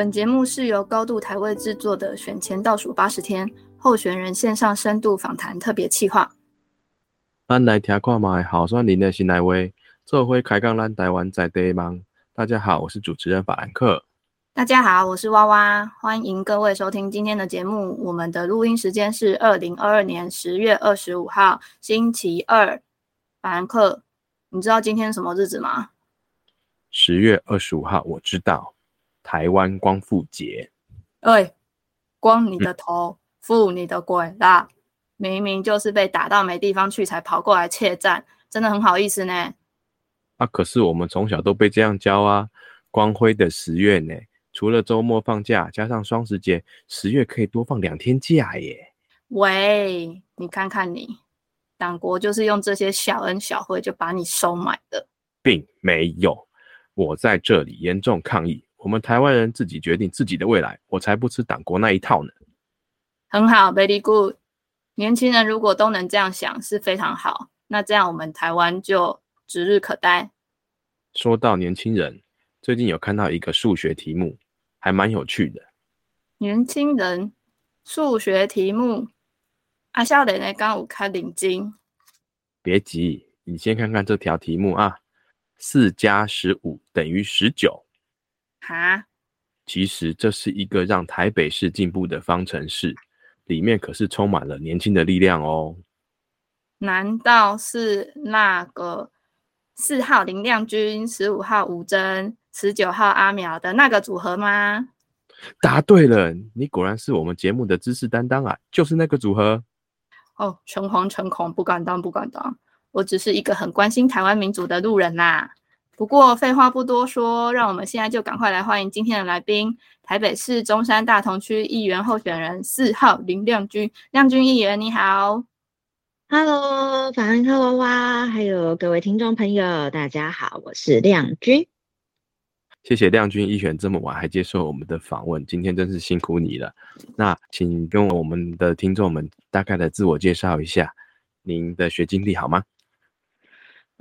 本节目是由高度台位制作的选前倒数八十天候选人线上深度访谈特别企划。咱来听看卖好算您的新来位，做会开讲咱台湾在地忙。大家好，我是主持人法兰克。大家好，我是娃娃，欢迎各位收听今天的节目。我们的录音时间是二零二二年十月二十五号星期二。法兰克，你知道今天什么日子吗？十月二十五号，我知道。台湾光复节，哎，光你的头，复你的鬼啦！明明就是被打到没地方去，才跑过来怯战，真的很好意思呢。啊，可是我们从小都被这样教啊！光辉的十月呢，除了周末放假，加上双十节，十月可以多放两天假耶。喂，你看看你，党国就是用这些小恩小惠就把你收买的，并没有。我在这里严重抗议。我们台湾人自己决定自己的未来，我才不吃党国那一套呢。很好，very good。年轻人如果都能这样想，是非常好。那这样我们台湾就指日可待。说到年轻人，最近有看到一个数学题目，还蛮有趣的。年轻人数学题目，阿笑脸呢刚有开领巾。别急，你先看看这条题目啊。四加十五等于十九。哈，其实这是一个让台北市进步的方程式，里面可是充满了年轻的力量哦。难道是那个四号林亮君、十五号吴峥、十九号阿苗的那个组合吗？答对了，你果然是我们节目的知识担当啊！就是那个组合。哦，诚惶诚恐，不敢当，不敢当。我只是一个很关心台湾民主的路人啦。不过废话不多说，让我们现在就赶快来欢迎今天的来宾——台北市中山大同区议员候选人四号林亮君。亮君议员，你好，Hello，法兰克娃娃，还有各位听众朋友，大家好，我是亮君。谢谢亮君一选这么晚还接受我们的访问，今天真是辛苦你了。那请跟我们的听众们大概的自我介绍一下您的学经历好吗？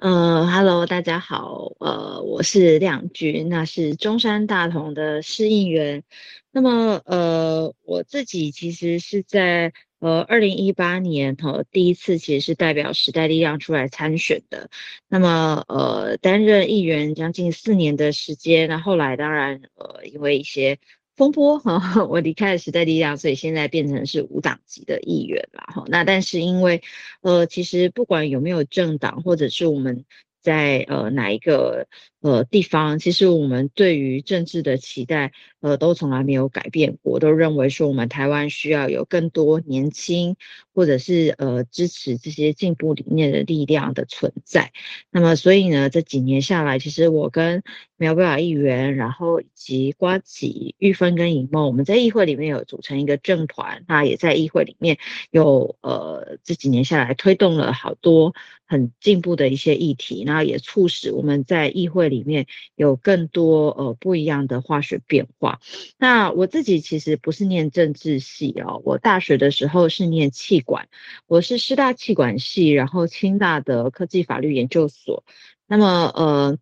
呃，Hello，大家好，呃，我是亮君，那是中山大同的市议员。那么，呃，我自己其实是在呃二零一八年哈第一次其实是代表时代力量出来参选的。那么，呃，担任议员将近四年的时间，那后来当然呃因为一些。风波哈，我离开了时代力量，所以现在变成是无党籍的议员了哈。那但是因为，呃，其实不管有没有政党，或者是我们在呃哪一个。呃，地方其实我们对于政治的期待，呃，都从来没有改变过，都认为说我们台湾需要有更多年轻，或者是呃支持这些进步理念的力量的存在。那么，所以呢，这几年下来，其实我跟苗贝尔议员，然后以及瓜吉、玉芬跟尹梦，我们在议会里面有组成一个政团，那也在议会里面有呃这几年下来推动了好多很进步的一些议题，然后也促使我们在议会。里面有更多呃不一样的化学变化。那我自己其实不是念政治系哦，我大学的时候是念气管，我是师大气管系，然后清大的科技法律研究所。那么呃，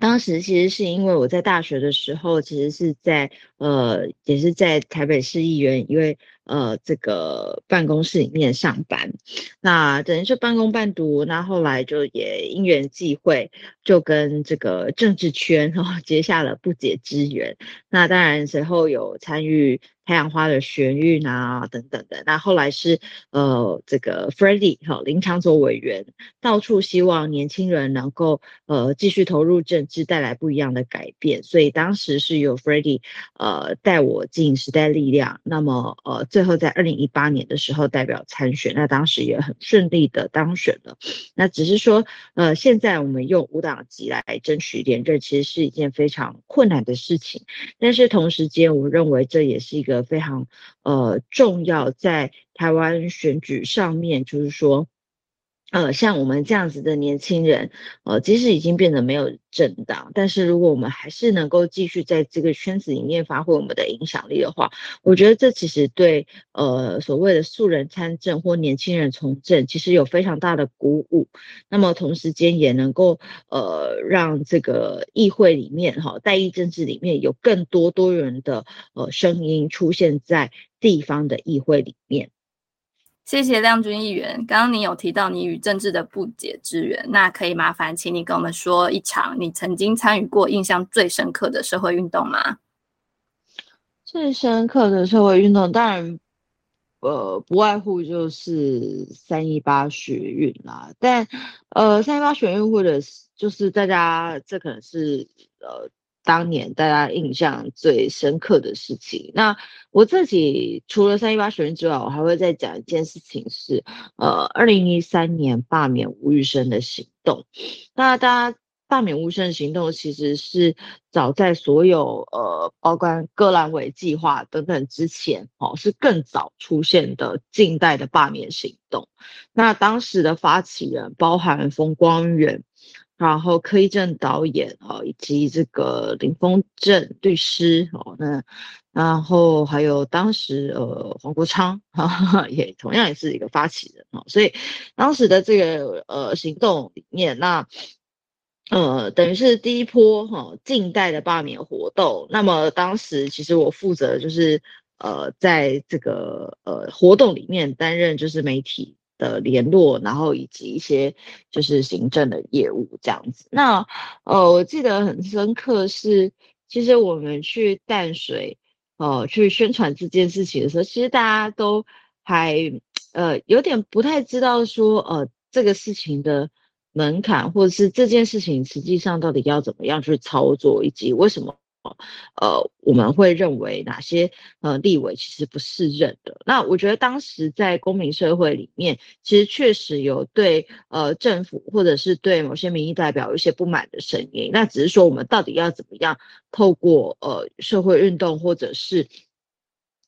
当时其实是因为我在大学的时候，其实是在呃也是在台北市议员，因为。呃，这个办公室里面上班，那等于是半工半读。那后来就也因缘际会，就跟这个政治圈哈 结下了不解之缘。那当然随后有参与太阳花的学运啊等等的。那后来是呃这个 f r e d d y 哈林长佐委员，到处希望年轻人能够呃继续投入政治，带来不一样的改变。所以当时是由 f r e d d y 呃带我进时代力量。那么呃。最后在二零一八年的时候代表参选，那当时也很顺利的当选了。那只是说，呃，现在我们用五党籍来争取连任，其实是一件非常困难的事情。但是同时间，我认为这也是一个非常呃重要，在台湾选举上面，就是说。呃，像我们这样子的年轻人，呃，即使已经变得没有政党，但是如果我们还是能够继续在这个圈子里面发挥我们的影响力的话，我觉得这其实对呃所谓的素人参政或年轻人从政，其实有非常大的鼓舞。那么同时间也能够呃让这个议会里面哈，代议政治里面有更多多元的呃声音出现在地方的议会里面。谢谢亮君议员。刚刚你有提到你与政治的不解之缘，那可以麻烦请你跟我们说一场你曾经参与过、印象最深刻的社会运动吗？最深刻的社会运动，当然，呃，不外乎就是三一八学运啦。但，呃，三一八学运或者是就是大家这可能是呃。当年大家印象最深刻的事情，那我自己除了三一八学运之外，我还会再讲一件事情是，呃，二零一三年罢免吴玉生的行动。那大家罢免吴玉生的行动，其实是早在所有呃，包括戈兰伟计划等等之前，哦，是更早出现的近代的罢免行动。那当时的发起人包含冯光远。然后柯一正导演哦，以及这个林峰正律师哦，那然后还有当时呃黄国昌哈哈也同样也是一个发起人哦，所以当时的这个呃行动里面，那呃等于是第一波哈近代的罢免活动。那么当时其实我负责就是呃在这个呃活动里面担任就是媒体。的联络，然后以及一些就是行政的业务这样子。那呃，我记得很深刻是，其实我们去淡水，呃，去宣传这件事情的时候，其实大家都还呃有点不太知道说，呃，这个事情的门槛，或者是这件事情实际上到底要怎么样去操作，以及为什么。呃，我们会认为哪些呃立委其实不是认的？那我觉得当时在公民社会里面，其实确实有对呃政府或者是对某些民意代表有一些不满的声音。那只是说我们到底要怎么样透过呃社会运动或者是。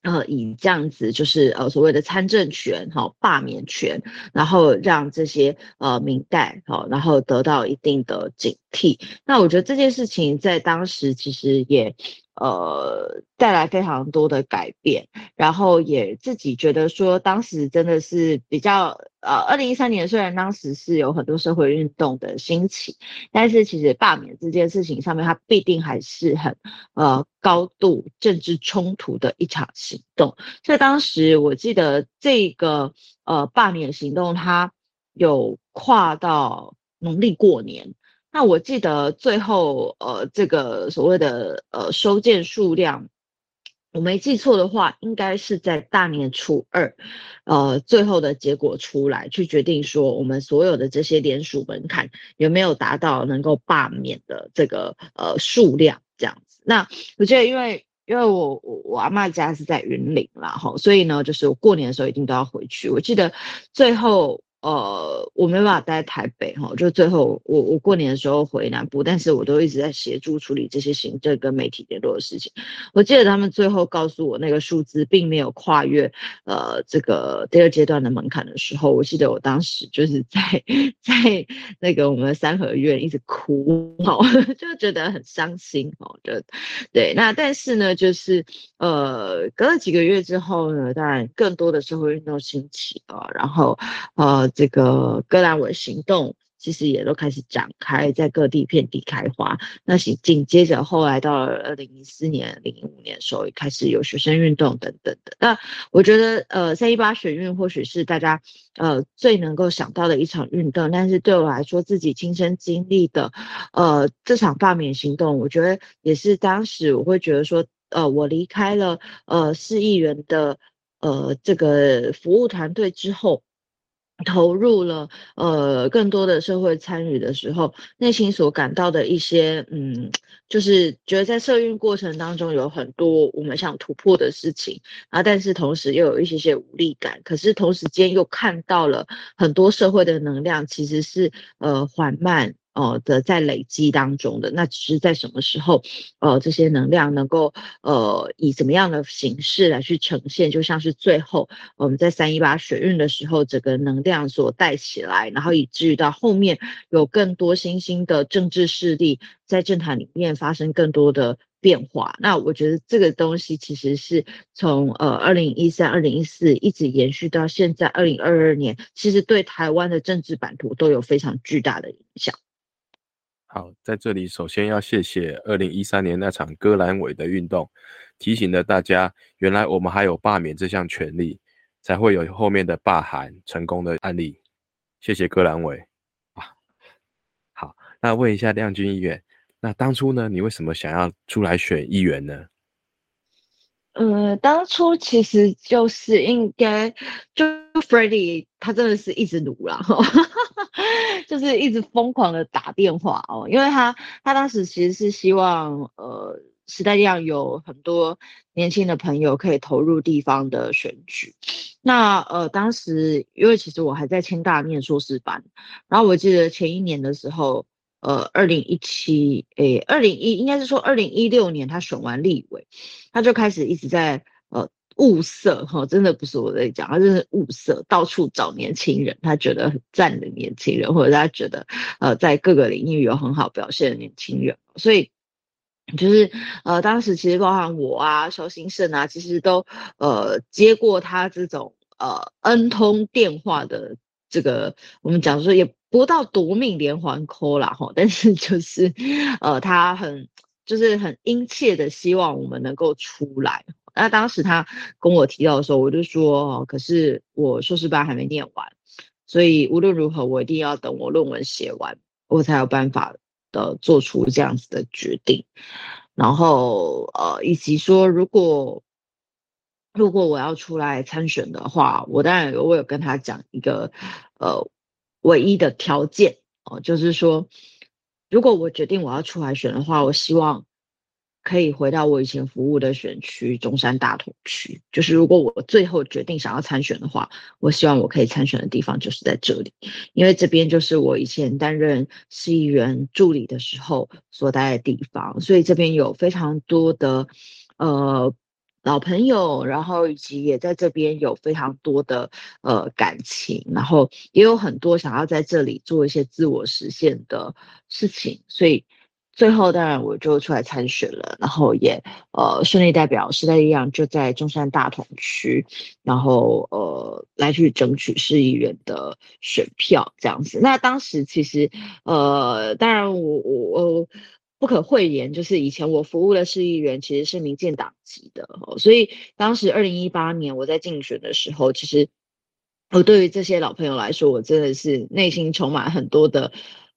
呃，以这样子就是呃所谓的参政权哈，罢免权，然后让这些呃明代哈，然后得到一定的警惕。那我觉得这件事情在当时其实也。呃，带来非常多的改变，然后也自己觉得说，当时真的是比较呃，二零一三年虽然当时是有很多社会运动的兴起，但是其实罢免这件事情上面，它必定还是很呃高度政治冲突的一场行动。所以当时我记得这个呃罢免行动，它有跨到农历过年。那我记得最后，呃，这个所谓的呃收件数量，我没记错的话，应该是在大年初二，呃，最后的结果出来，去决定说我们所有的这些联署门槛有没有达到能够罢免的这个呃数量这样子。那我觉得，因为因为我我我阿妈家是在云林啦，哈，所以呢，就是我过年的时候一定都要回去。我记得最后。呃，我没办法待在台北哈，就最后我我过年的时候回南部，但是我都一直在协助处理这些行政跟媒体联络的事情。我记得他们最后告诉我那个数字并没有跨越呃这个第二阶段的门槛的时候，我记得我当时就是在在那个我们的三合院一直哭哦，就觉得很伤心哦，就对。那但是呢，就是呃隔了几个月之后呢，当然更多的社会运动兴起啊，然后呃。这个戈兰文行动其实也都开始展开，在各地遍地开花。那紧紧接着后来到了二零一四年、零五年的时候，也开始有学生运动等等的。那我觉得，呃，三一八学运或许是大家呃最能够想到的一场运动，但是对我来说，自己亲身经历的，呃，这场罢免行动，我觉得也是当时我会觉得说，呃，我离开了呃市议员的呃这个服务团队之后。投入了呃更多的社会参与的时候，内心所感到的一些嗯，就是觉得在社运过程当中有很多我们想突破的事情啊，但是同时又有一些些无力感，可是同时间又看到了很多社会的能量其实是呃缓慢。呃的在累积当中的，那只是在什么时候，呃，这些能量能够呃以怎么样的形式来去呈现，就像是最后我们在三一八水运的时候，整个能量所带起来，然后以至于到后面有更多新兴的政治势力在政坛里面发生更多的。变化，那我觉得这个东西其实是从呃二零一三、二零一四一直延续到现在二零二二年，其实对台湾的政治版图都有非常巨大的影响。好，在这里首先要谢谢二零一三年那场割阑尾的运动，提醒了大家，原来我们还有罢免这项权利，才会有后面的罢韩成功的案例。谢谢割阑尾啊。好，那问一下亮君议员。那当初呢？你为什么想要出来选议员呢？呃，当初其实就是应该就 Freddie 他真的是一直努了哈，就是一直疯狂的打电话哦，因为他他当时其实是希望呃时代力量有很多年轻的朋友可以投入地方的选举。那呃当时因为其实我还在清大念硕士班，然后我记得前一年的时候。呃，二零一七，诶，二零一应该是说二零一六年他选完立委，他就开始一直在呃物色哈，真的不是我在讲，他就是物色，到处找年轻人，他觉得很赞的年轻人，或者他觉得呃在各个领域有很好表现的年轻人，所以就是呃当时其实包含我啊，肖兴盛啊，其实都呃接过他这种呃 N 通电话的这个，我们讲说也。不到夺命连环 call 啦哈，但是就是，呃，他很就是很殷切的希望我们能够出来。那当时他跟我提到的时候，我就说，可是我硕士班还没念完，所以无论如何，我一定要等我论文写完，我才有办法的做出这样子的决定。然后，呃，以及说，如果如果我要出来参选的话，我当然我有跟他讲一个，呃。唯一的条件哦，就是说，如果我决定我要出来选的话，我希望可以回到我以前服务的选区中山大同区。就是如果我最后决定想要参选的话，我希望我可以参选的地方就是在这里，因为这边就是我以前担任市议员助理的时候所待的地方，所以这边有非常多的呃。老朋友，然后以及也在这边有非常多的呃感情，然后也有很多想要在这里做一些自我实现的事情，所以最后当然我就出来参选了，然后也呃顺利代表时代力量就在中山大同区，然后呃来去争取市议员的选票这样子。那当时其实呃当然我我我。不可讳言，就是以前我服务的市议员其实是民进党籍的，所以当时二零一八年我在竞选的时候，其实我对于这些老朋友来说，我真的是内心充满很多的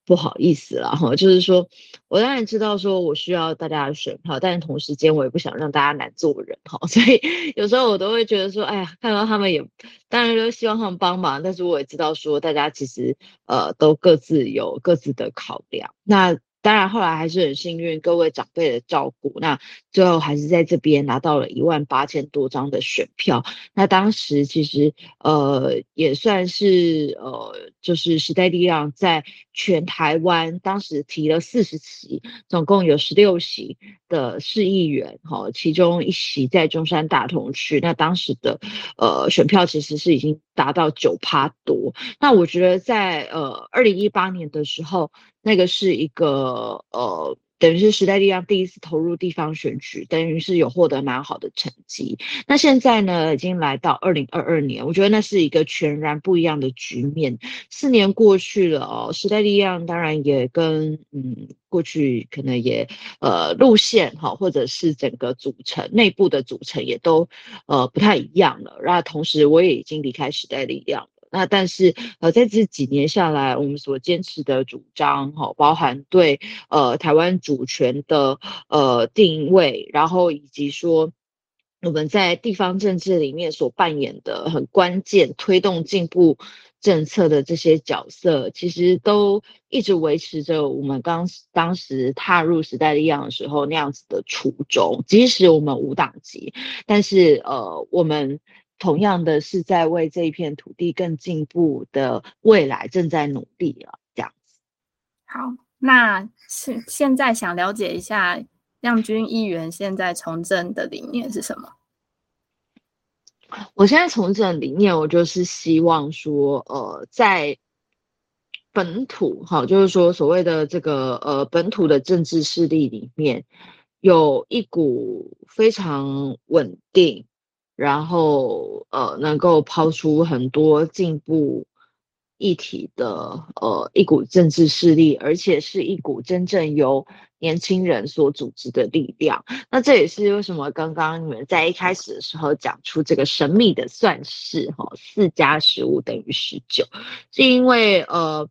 不好意思了哈。就是说我当然知道说我需要大家的选票，但是同时间我也不想让大家难做人哈，所以有时候我都会觉得说，哎呀，看到他们也当然都希望他们帮忙，但是我也知道说大家其实呃都各自有各自的考量，那。当然，后来还是很幸运，各位长辈的照顾，那最后还是在这边拿到了一万八千多张的选票。那当时其实呃也算是呃，就是时代力量在全台湾当时提了四十席，总共有十六席的市议员，哈，其中一席在中山大同区。那当时的呃选票其实是已经达到九趴多。那我觉得在呃二零一八年的时候。那个是一个呃，等于是时代力量第一次投入地方选举，等于是有获得蛮好的成绩。那现在呢，已经来到二零二二年，我觉得那是一个全然不一样的局面。四年过去了哦，时代力量当然也跟嗯过去可能也呃路线哈，或者是整个组成内部的组成也都呃不太一样了。然后同时我也已经离开时代力量。那但是呃，在这几年下来，我们所坚持的主张哈，包含对呃台湾主权的呃定位，然后以及说我们在地方政治里面所扮演的很关键推动进步政策的这些角色，其实都一直维持着我们刚当时踏入时代力量的时候那样子的初衷。即使我们无党籍，但是呃我们。同样的是在为这一片土地更进步的未来正在努力了，这样子。好，那现现在想了解一下亮君议员现在从政的理念是什么？我现在从政理念，我就是希望说，呃，在本土，哈，就是说所谓的这个呃本土的政治势力里面，有一股非常稳定，然后呃能够抛出很多进步。议题的呃一股政治势力，而且是一股真正由年轻人所组织的力量。那这也是为什么刚刚你们在一开始的时候讲出这个神秘的算式哈，四加十五等于十九，是因为呃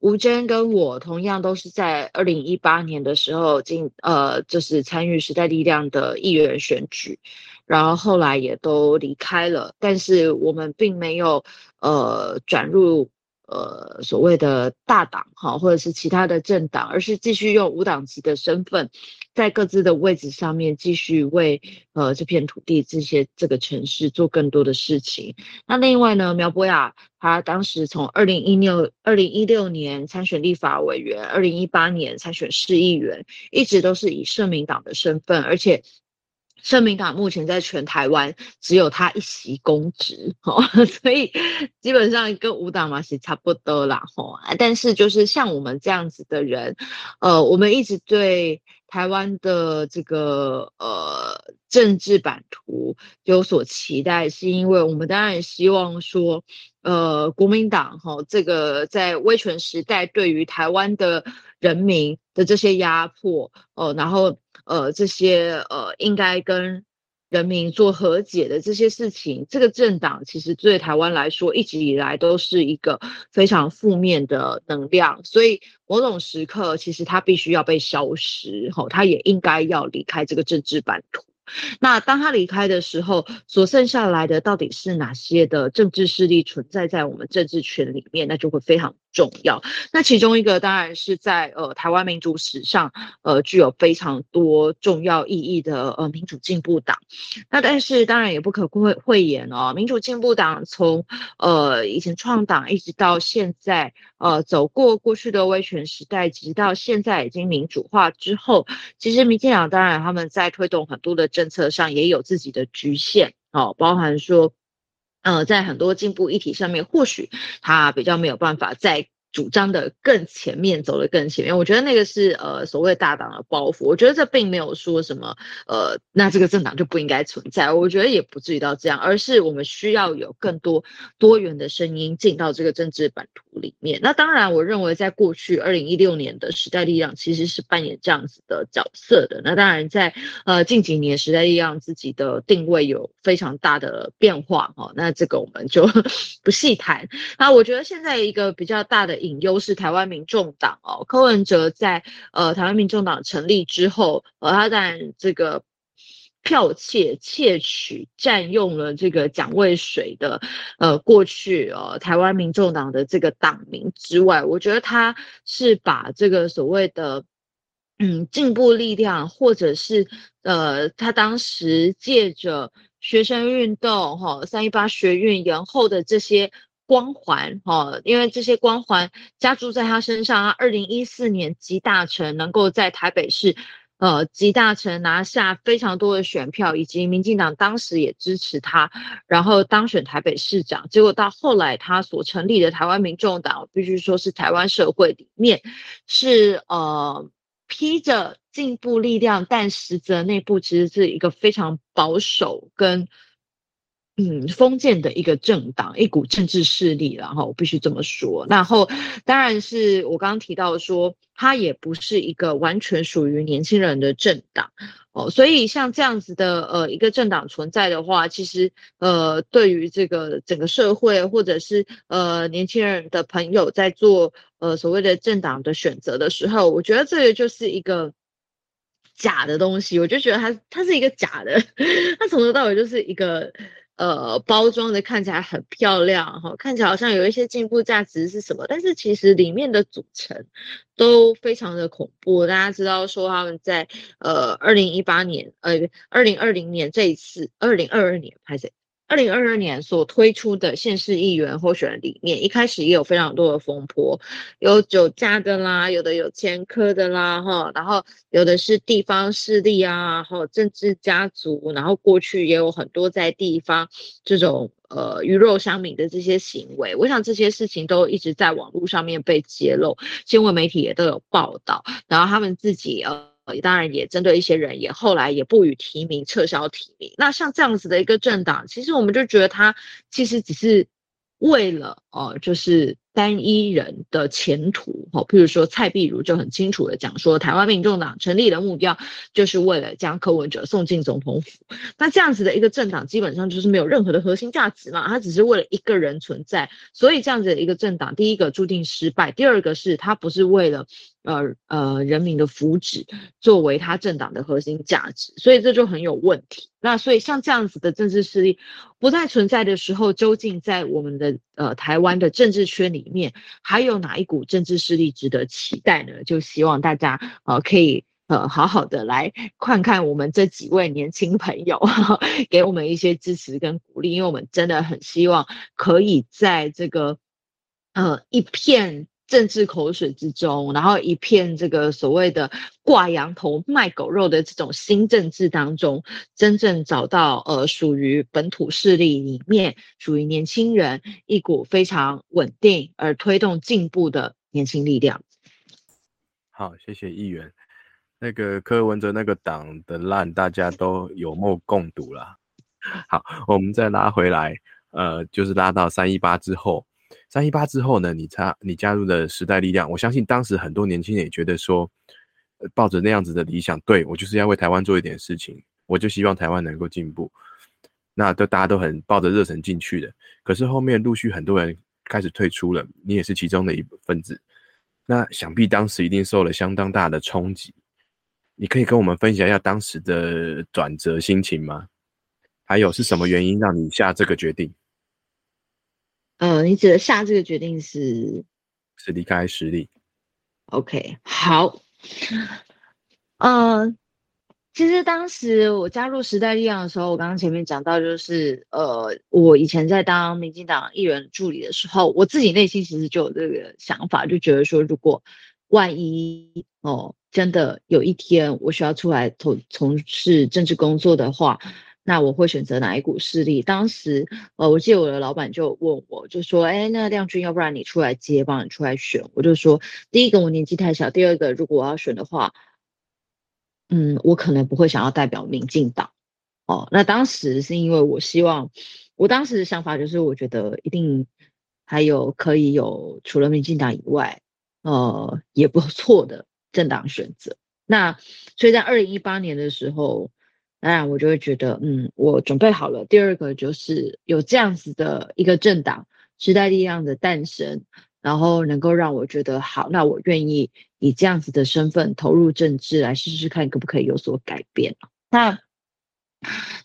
吴娟跟我同样都是在二零一八年的时候进呃就是参与时代力量的议员选举。然后后来也都离开了，但是我们并没有呃转入呃所谓的大党哈，或者是其他的政党，而是继续用无党籍的身份，在各自的位置上面继续为呃这片土地、这些这个城市做更多的事情。那另外呢，苗博雅他当时从二零一六二零一六年参选立法委员，二零一八年参选市议员，一直都是以社民党的身份，而且。社民党目前在全台湾只有他一席公职，哦，所以基本上跟五党嘛是差不多啦，吼。但是就是像我们这样子的人，呃，我们一直对台湾的这个呃政治版图有所期待，是因为我们当然也希望说，呃，国民党哈这个在威权时代对于台湾的人民的这些压迫，哦，然后。呃，这些呃，应该跟人民做和解的这些事情，这个政党其实对台湾来说，一直以来都是一个非常负面的能量，所以某种时刻，其实它必须要被消失，吼，它也应该要离开这个政治版图。那当他离开的时候，所剩下来的到底是哪些的政治势力存在在我们政治圈里面？那就会非常。重要，那其中一个当然是在呃台湾民主史上，呃具有非常多重要意义的呃民主进步党。那但是当然也不可讳讳言哦，民主进步党从呃以前创党一直到现在，呃走过过去的威权时代，直到现在已经民主化之后，其实民进党当然他们在推动很多的政策上也有自己的局限哦，包含说。呃，在很多进步议题上面，或许他比较没有办法在。主张的更前面，走得更前面，我觉得那个是呃所谓大党的包袱。我觉得这并没有说什么呃，那这个政党就不应该存在。我觉得也不至于到这样，而是我们需要有更多多元的声音进到这个政治版图里面。那当然，我认为在过去二零一六年的时代力量其实是扮演这样子的角色的。那当然，在呃近几年时代力量自己的定位有非常大的变化哈。那这个我们就 不细谈。那我觉得现在一个比较大的。隐忧是台湾民众党哦，柯文哲在呃台湾民众党成立之后，呃他在这个剽窃窃取占用了这个蒋渭水的呃过去呃台湾民众党的这个党名之外，我觉得他是把这个所谓的嗯进步力量，或者是呃他当时借着学生运动哈三一八学运延后的这些。光环哈，因为这些光环加注在他身上啊。二零一四年集大成，能够在台北市，呃，集大成拿下非常多的选票，以及民进党当时也支持他，然后当选台北市长。结果到后来他所成立的台湾民众党，必须说是台湾社会里面是呃披着进步力量，但实则内部其实是一个非常保守跟。嗯，封建的一个政党，一股政治势力，然后我必须这么说。然后，当然是我刚刚提到说，它也不是一个完全属于年轻人的政党哦。所以，像这样子的呃一个政党存在的话，其实呃对于这个整个社会或者是呃年轻人的朋友在做呃所谓的政党的选择的时候，我觉得这个就是一个假的东西。我就觉得它它是一个假的，它从头到尾就是一个。呃，包装的看起来很漂亮哈，看起来好像有一些进步价值是什么，但是其实里面的组成都非常的恐怖。大家知道说他们在呃二零一八年呃二零二零年这一次二零二二年拍谁二零二二年所推出的县市议员候选人里面，一开始也有非常多的风波，有酒驾的啦，有的有前科的啦，哈，然后有的是地方势力啊，哈，政治家族，然后过去也有很多在地方这种呃鱼肉乡民的这些行为，我想这些事情都一直在网络上面被揭露，新闻媒体也都有报道，然后他们自己呃。当然也针对一些人，也后来也不予提名，撤销提名。那像这样子的一个政党，其实我们就觉得他其实只是为了哦，就是。单一人的前途，哦，譬如说蔡壁如就很清楚的讲说，台湾民众党成立的目标就是为了将柯文哲送进总统府。那这样子的一个政党，基本上就是没有任何的核心价值嘛，它只是为了一个人存在。所以这样子的一个政党，第一个注定失败，第二个是它不是为了呃呃人民的福祉作为它政党的核心价值，所以这就很有问题。那所以像这样子的政治势力不再存在的时候，究竟在我们的呃台湾的政治圈里？面还有哪一股政治势力值得期待呢？就希望大家呃可以呃好好的来看看我们这几位年轻朋友，给我们一些支持跟鼓励，因为我们真的很希望可以在这个呃一片。政治口水之中，然后一片这个所谓的挂羊头卖狗肉的这种新政治当中，真正找到呃属于本土势力里面属于年轻人一股非常稳定而推动进步的年轻力量。好，谢谢议员。那个柯文哲那个党的烂，大家都有目共睹了。好，我们再拉回来，呃，就是拉到三一八之后。三一八之后呢？你加你加入了时代力量，我相信当时很多年轻人也觉得说，抱着那样子的理想，对我就是要为台湾做一点事情，我就希望台湾能够进步。那都大家都很抱着热忱进去的。可是后面陆续很多人开始退出了，你也是其中的一份子。那想必当时一定受了相当大的冲击。你可以跟我们分享一下当时的转折心情吗？还有是什么原因让你下这个决定？呃，你指的下这个决定是是离开实力？OK，好。呃，其实当时我加入时代力量的时候，我刚刚前面讲到，就是呃，我以前在当民进党议员助理的时候，我自己内心其实就有这个想法，就觉得说，如果万一哦，真的有一天我需要出来从从事政治工作的话。那我会选择哪一股势力？当时，呃，我记得我的老板就问我，就说：“哎，那亮君，要不然你出来接，帮你出来选？”我就说：“第一个，我年纪太小；第二个，如果我要选的话，嗯，我可能不会想要代表民进党。”哦，那当时是因为我希望，我当时的想法就是，我觉得一定还有可以有除了民进党以外，呃，也不错的政党选择。那所以在二零一八年的时候。当然，我就会觉得，嗯，我准备好了。第二个就是有这样子的一个政党时代力量的诞生，然后能够让我觉得好，那我愿意以这样子的身份投入政治，来试试看可不可以有所改变。那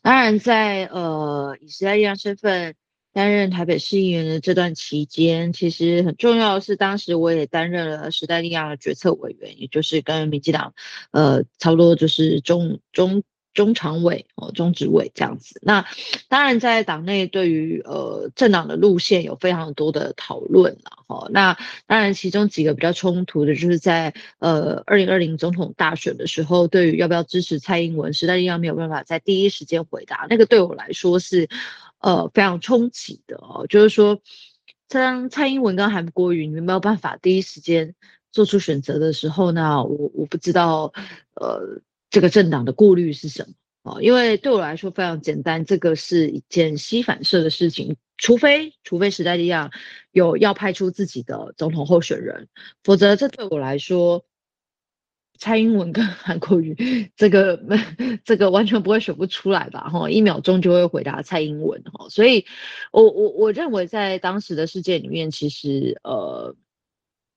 当然，在呃以时代力量身份担任台北市议员的这段期间，其实很重要的是，当时我也担任了时代力量的决策委员，也就是跟民进党呃差不多就是中中。中常委哦，中执委这样子。那当然，在党内对于呃政党的路线有非常多的讨论了哈。那当然，其中几个比较冲突的，就是在呃二零二零总统大选的时候，对于要不要支持蔡英文，时代力量没有办法在第一时间回答。那个对我来说是呃非常冲击的哦，就是说，当蔡英文跟韩国瑜你没有办法第一时间做出选择的时候呢，我我不知道呃。这个政党的顾虑是什么啊？因为对我来说非常简单，这个是一件吸反射的事情。除非除非时代力量有要派出自己的总统候选人，否则这对我来说，蔡英文跟韩国瑜这个 这个完全不会选不出来吧？哈，一秒钟就会回答蔡英文哈。所以，我我我认为在当时的世界里面，其实呃。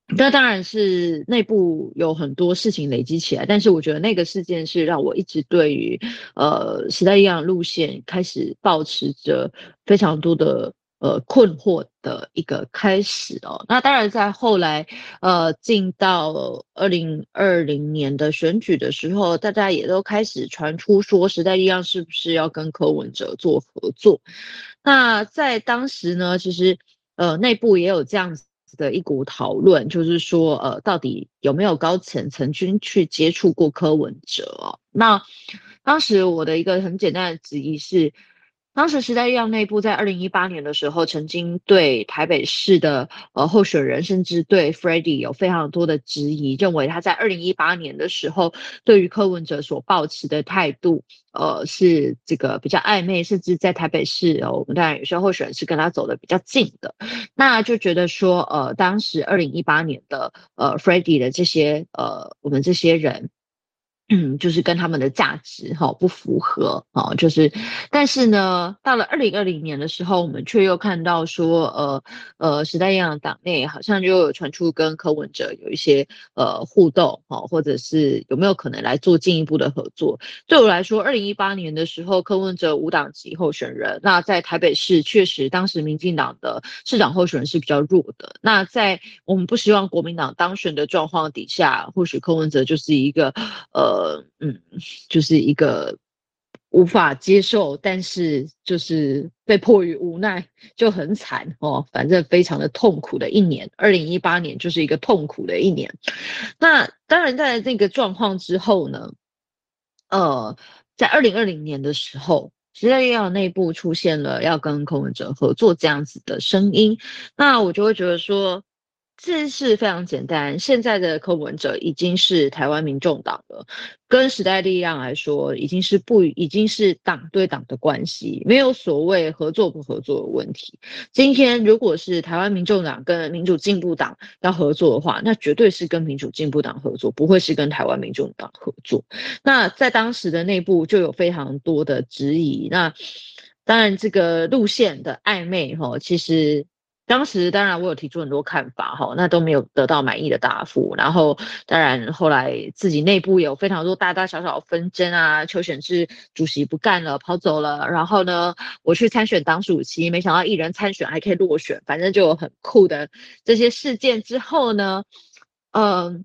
那当然是内部有很多事情累积起来，但是我觉得那个事件是让我一直对于呃时代力量路线开始保持着非常多的呃困惑的一个开始哦。那当然在后来呃进到二零二零年的选举的时候，大家也都开始传出说时代力量是不是要跟柯文哲做合作？那在当时呢，其实呃内部也有这样子的一股讨论，就是说呃到底有没有高层曾经去接触过柯文哲？那当时我的一个很简单的质疑是。当时时代力量内部在二零一八年的时候，曾经对台北市的呃候选人，甚至对 f r e d d y 有非常多的质疑，认为他在二零一八年的时候，对于柯文哲所抱持的态度，呃是这个比较暧昧，甚至在台北市，我们当然有些候选人是跟他走的比较近的，那就觉得说，呃，当时二零一八年的呃 f r e d d y 的这些呃我们这些人。嗯，就是跟他们的价值哈不符合啊，就是，但是呢，到了二零二零年的时候，我们却又看到说，呃呃，时代力量党内好像就有传出跟柯文哲有一些呃互动哈，或者是有没有可能来做进一步的合作？对我来说，二零一八年的时候，柯文哲无党籍候选人，那在台北市确实当时民进党的市长候选人是比较弱的。那在我们不希望国民党当选的状况底下，或许柯文哲就是一个呃。呃，嗯，就是一个无法接受，但是就是被迫于无奈，就很惨哦。反正非常的痛苦的一年，二零一八年就是一个痛苦的一年。那当然，在那个状况之后呢，呃，在二零二零年的时候，时代力量内部出现了要跟柯文哲合作这样子的声音，那我就会觉得说。这件事非常简单，现在的柯文哲已经是台湾民众党了，跟时代力量来说，已经是不已经是党对党的关系，没有所谓合作不合作的问题。今天如果是台湾民众党跟民主进步党要合作的话，那绝对是跟民主进步党合作，不会是跟台湾民众党合作。那在当时的内部就有非常多的质疑。那当然，这个路线的暧昧，哈，其实。当时当然我有提出很多看法哈，那都没有得到满意的答复。然后当然后来自己内部有非常多大大小小纷争啊，邱选志主席不干了，跑走了。然后呢，我去参选党主席，没想到一人参选还可以落选，反正就有很酷的这些事件之后呢，嗯，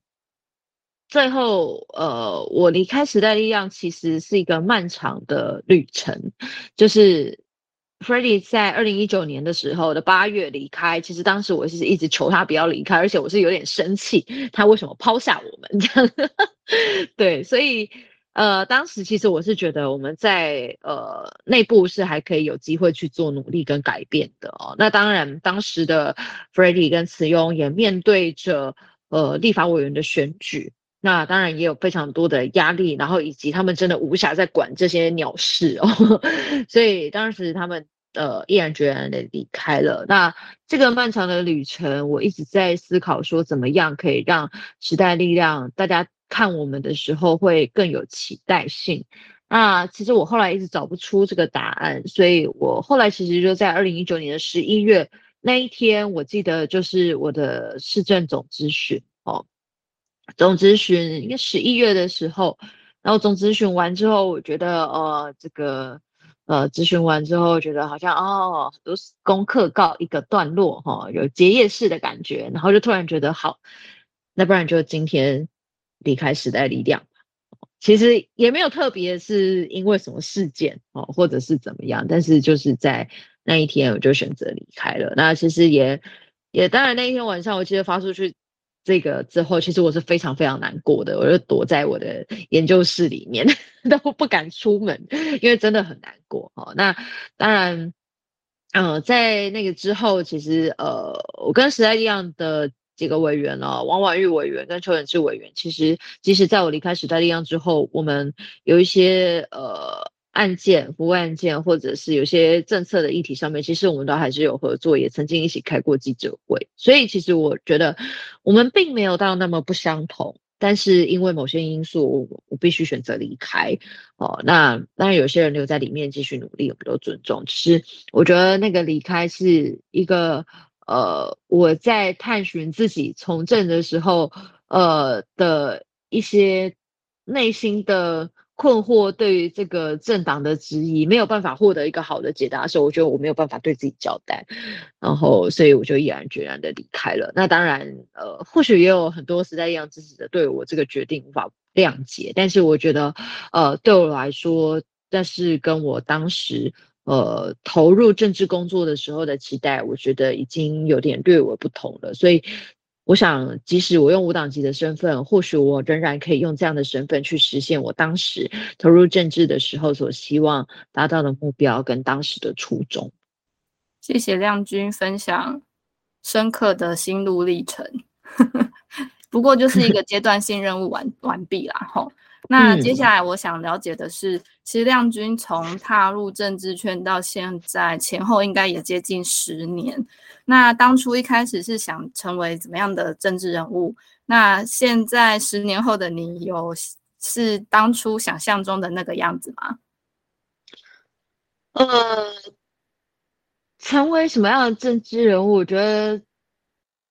最后呃，我离开时代力量其实是一个漫长的旅程，就是。Freddie 在二零一九年的时候的八月离开，其实当时我是一直求他不要离开，而且我是有点生气，他为什么抛下我们这样？对，所以呃，当时其实我是觉得我们在呃内部是还可以有机会去做努力跟改变的哦。那当然，当时的 Freddie 跟慈庸也面对着呃立法委员的选举，那当然也有非常多的压力，然后以及他们真的无暇在管这些鸟事哦，所以当时他们。呃，毅然决然的离开了。那这个漫长的旅程，我一直在思考说，怎么样可以让时代力量大家看我们的时候会更有期待性。那其实我后来一直找不出这个答案，所以我后来其实就在二零一九年的十一月那一天，我记得就是我的市政总咨询哦，总咨询应该十一月的时候，然后总咨询完之后，我觉得呃这个。呃，咨询完之后，觉得好像哦，都是功课告一个段落哈，有结业式的感觉，然后就突然觉得好，那不然就今天离开时代力量。其实也没有特别是因为什么事件哦，或者是怎么样，但是就是在那一天我就选择离开了。那其实也也当然那一天晚上，我记得发出去。这个之后，其实我是非常非常难过的，我就躲在我的研究室里面，都不敢出门，因为真的很难过哦。那当然，嗯，在那个之后，其实呃，我跟时代力量的几个委员哦，王婉玉委员跟邱远志委员，其实即使在我离开时代力量之后，我们有一些呃。案件、服务案件，或者是有些政策的议题上面，其实我们都还是有合作，也曾经一起开过记者会。所以，其实我觉得我们并没有到那么不相同。但是因为某些因素，我我必须选择离开。哦，那当然有些人留在里面继续努力，我们都尊重。其实我觉得那个离开是一个呃，我在探寻自己从政的时候，呃的一些内心的。困惑，对于这个政党的质疑，没有办法获得一个好的解答的时候，我觉得我没有办法对自己交代，然后所以我就毅然决然的离开了。那当然，呃，或许也有很多时代力量支持者对我这个决定无法谅解，但是我觉得，呃，对我来说，但是跟我当时呃投入政治工作的时候的期待，我觉得已经有点略有不同了，所以。我想，即使我用无党籍的身份，或许我仍然可以用这样的身份去实现我当时投入政治的时候所希望达到的目标跟当时的初衷。谢谢亮君分享深刻的心路历程。不过就是一个阶段性任务完完毕啦，吼。那接下来我想了解的是，其实亮君从踏入政治圈到现在前后应该也接近十年。那当初一开始是想成为怎么样的政治人物？那现在十年后的你有是当初想象中的那个样子吗？呃，成为什么样的政治人物？我觉得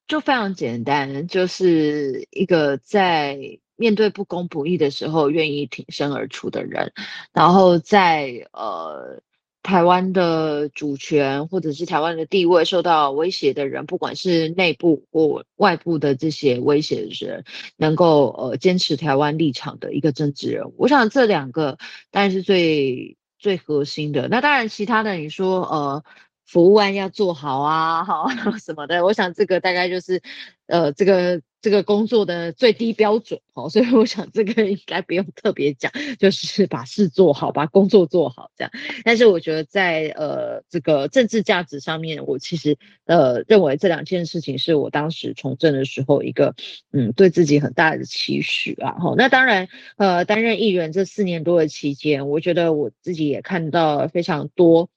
就非常简单，就是一个在。面对不公不义的时候，愿意挺身而出的人，然后在呃台湾的主权或者是台湾的地位受到威胁的人，不管是内部或外部的这些威胁的人，能够呃坚持台湾立场的一个政治人物，我想这两个当然是最最核心的。那当然，其他的你说呃。服务案要做好啊，好 什么的，我想这个大概就是，呃，这个这个工作的最低标准，好，所以我想这个应该不用特别讲，就是把事做好，把工作做好这样。但是我觉得在呃这个政治价值上面，我其实呃认为这两件事情是我当时从政的时候一个嗯对自己很大的期许啊。好，那当然呃担任议员这四年多的期间，我觉得我自己也看到非常多。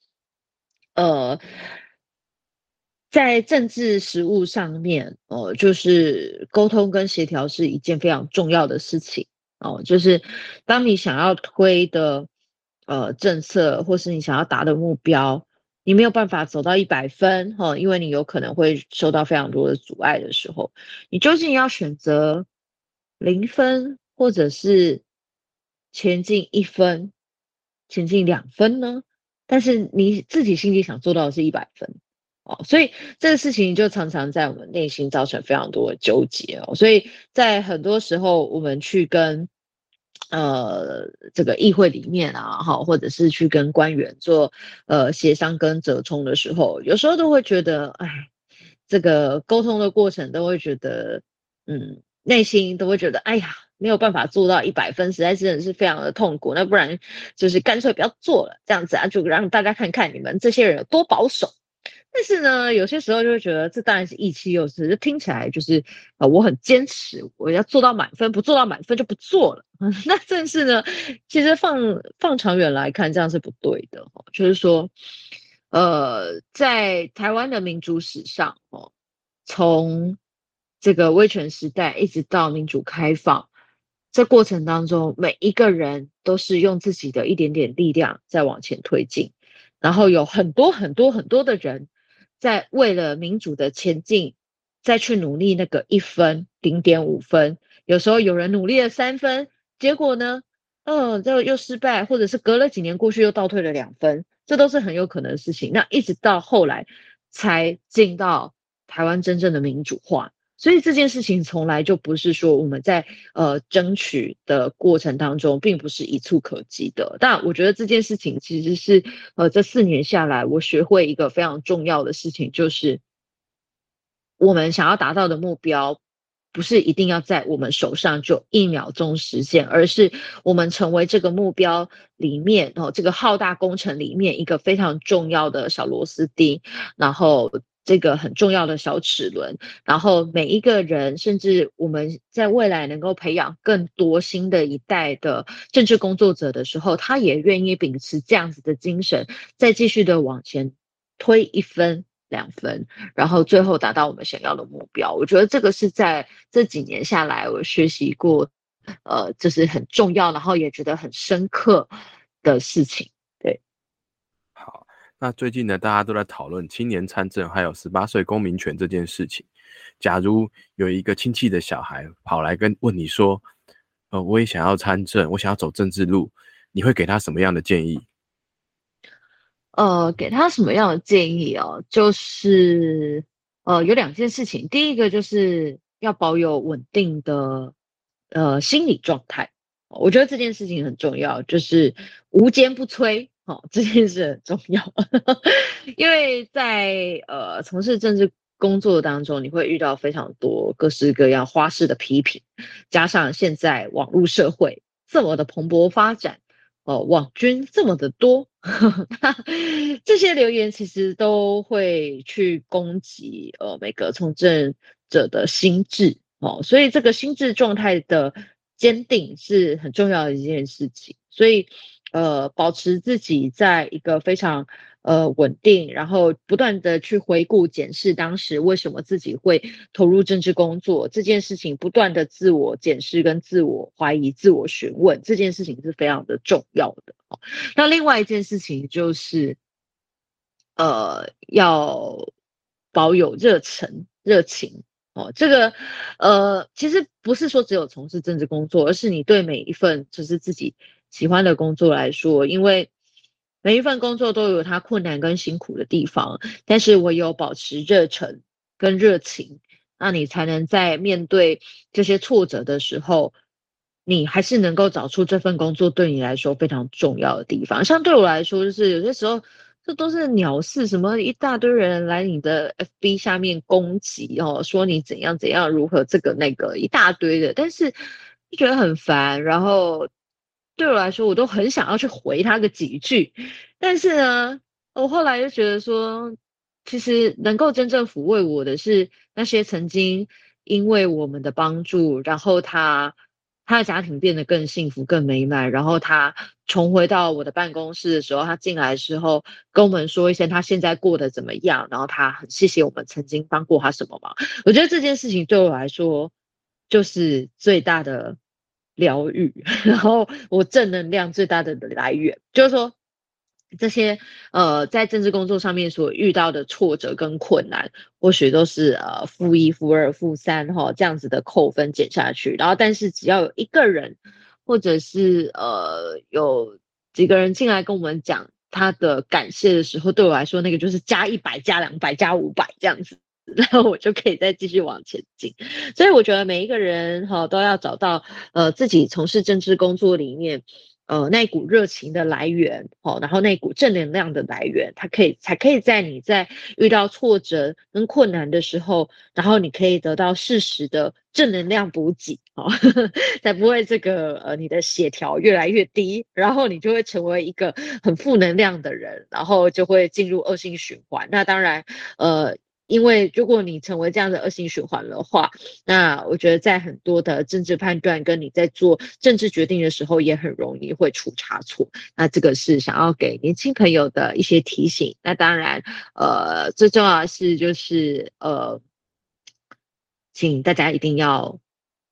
呃，在政治实务上面，呃，就是沟通跟协调是一件非常重要的事情哦。就是当你想要推的呃政策，或是你想要达的目标，你没有办法走到一百分哈，因为你有可能会受到非常多的阻碍的时候，你究竟要选择零分，或者是前进一分，前进两分呢？但是你自己心里想做到的是一百分哦，所以这个事情就常常在我们内心造成非常多的纠结哦。所以在很多时候，我们去跟呃这个议会里面啊，哈，或者是去跟官员做呃协商跟折冲的时候，有时候都会觉得，哎，这个沟通的过程都会觉得，嗯，内心都会觉得，哎呀。没有办法做到一百分，实在是是非常的痛苦。那不然就是干脆不要做了，这样子啊，就让大家看看你们这些人有多保守。但是呢，有些时候就会觉得这当然是意气用事，就听起来就是呃我很坚持，我要做到满分，不做到满分就不做了。那正是呢，其实放放长远来看，这样是不对的哦。就是说，呃，在台湾的民主史上，哦，从这个威权时代一直到民主开放。这过程当中，每一个人都是用自己的一点点力量在往前推进，然后有很多很多很多的人在为了民主的前进再去努力那个一分零点五分，有时候有人努力了三分，结果呢，嗯，就又失败，或者是隔了几年过去又倒退了两分，这都是很有可能的事情。那一直到后来才进到台湾真正的民主化。所以这件事情从来就不是说我们在呃争取的过程当中，并不是一触可及的。但我觉得这件事情其实是呃这四年下来，我学会一个非常重要的事情，就是我们想要达到的目标，不是一定要在我们手上就一秒钟实现，而是我们成为这个目标里面哦这个浩大工程里面一个非常重要的小螺丝钉，然后。这个很重要的小齿轮，然后每一个人，甚至我们在未来能够培养更多新的一代的政治工作者的时候，他也愿意秉持这样子的精神，再继续的往前推一分两分，然后最后达到我们想要的目标。我觉得这个是在这几年下来我学习过，呃，这是很重要，然后也觉得很深刻的事情。那最近呢，大家都在讨论青年参政还有十八岁公民权这件事情。假如有一个亲戚的小孩跑来跟问你说：“呃，我也想要参政，我想要走政治路，你会给他什么样的建议？呃，给他什么样的建议哦？就是呃，有两件事情。第一个就是要保有稳定的呃心理状态，我觉得这件事情很重要，就是无坚不摧。哦，这件事很重要，因为在呃从事政治工作当中，你会遇到非常多各式各样花式的批评，加上现在网络社会这么的蓬勃发展。哦，网军这么的多，这些留言其实都会去攻击呃每个从政者的心智哦，所以这个心智状态的坚定是很重要的一件事情，所以呃保持自己在一个非常。呃，稳定，然后不断的去回顾检视当时为什么自己会投入政治工作这件事情，不断的自我检视跟自我怀疑、自我询问，这件事情是非常的重要的。那另外一件事情就是，呃，要保有热忱、热情哦。这个，呃，其实不是说只有从事政治工作，而是你对每一份就是自己喜欢的工作来说，因为。每一份工作都有它困难跟辛苦的地方，但是我有保持热忱跟热情，那你才能在面对这些挫折的时候，你还是能够找出这份工作对你来说非常重要的地方。像对我来说，就是有些时候这都是鸟事，什么一大堆人来你的 FB 下面攻击哦，说你怎样怎样，如何这个那个一大堆的，但是就觉得很烦，然后。对我来说，我都很想要去回他个几句，但是呢，我后来就觉得说，其实能够真正抚慰我的是那些曾经因为我们的帮助，然后他他的家庭变得更幸福、更美满，然后他重回到我的办公室的时候，他进来的时候跟我们说一声他现在过得怎么样，然后他很谢谢我们曾经帮过他什么忙。我觉得这件事情对我来说就是最大的。疗愈，然后我正能量最大的来源，就是说这些呃，在政治工作上面所遇到的挫折跟困难，或许都是呃负一、负二、负三哈这样子的扣分减下去，然后但是只要有一个人，或者是呃有几个人进来跟我们讲他的感谢的时候，对我来说那个就是加一百、加两百、加五百这样子。然后我就可以再继续往前进，所以我觉得每一个人哈都要找到呃自己从事政治工作里面呃那股热情的来源哦，然后那股正能量的来源，它可以才可以在你在遇到挫折跟困难的时候，然后你可以得到适时的正能量补给哦，才不会这个呃你的血条越来越低，然后你就会成为一个很负能量的人，然后就会进入恶性循环。那当然呃。因为如果你成为这样的恶性循环的话，那我觉得在很多的政治判断跟你在做政治决定的时候，也很容易会出差错。那这个是想要给年轻朋友的一些提醒。那当然，呃，最重要的是就是呃，请大家一定要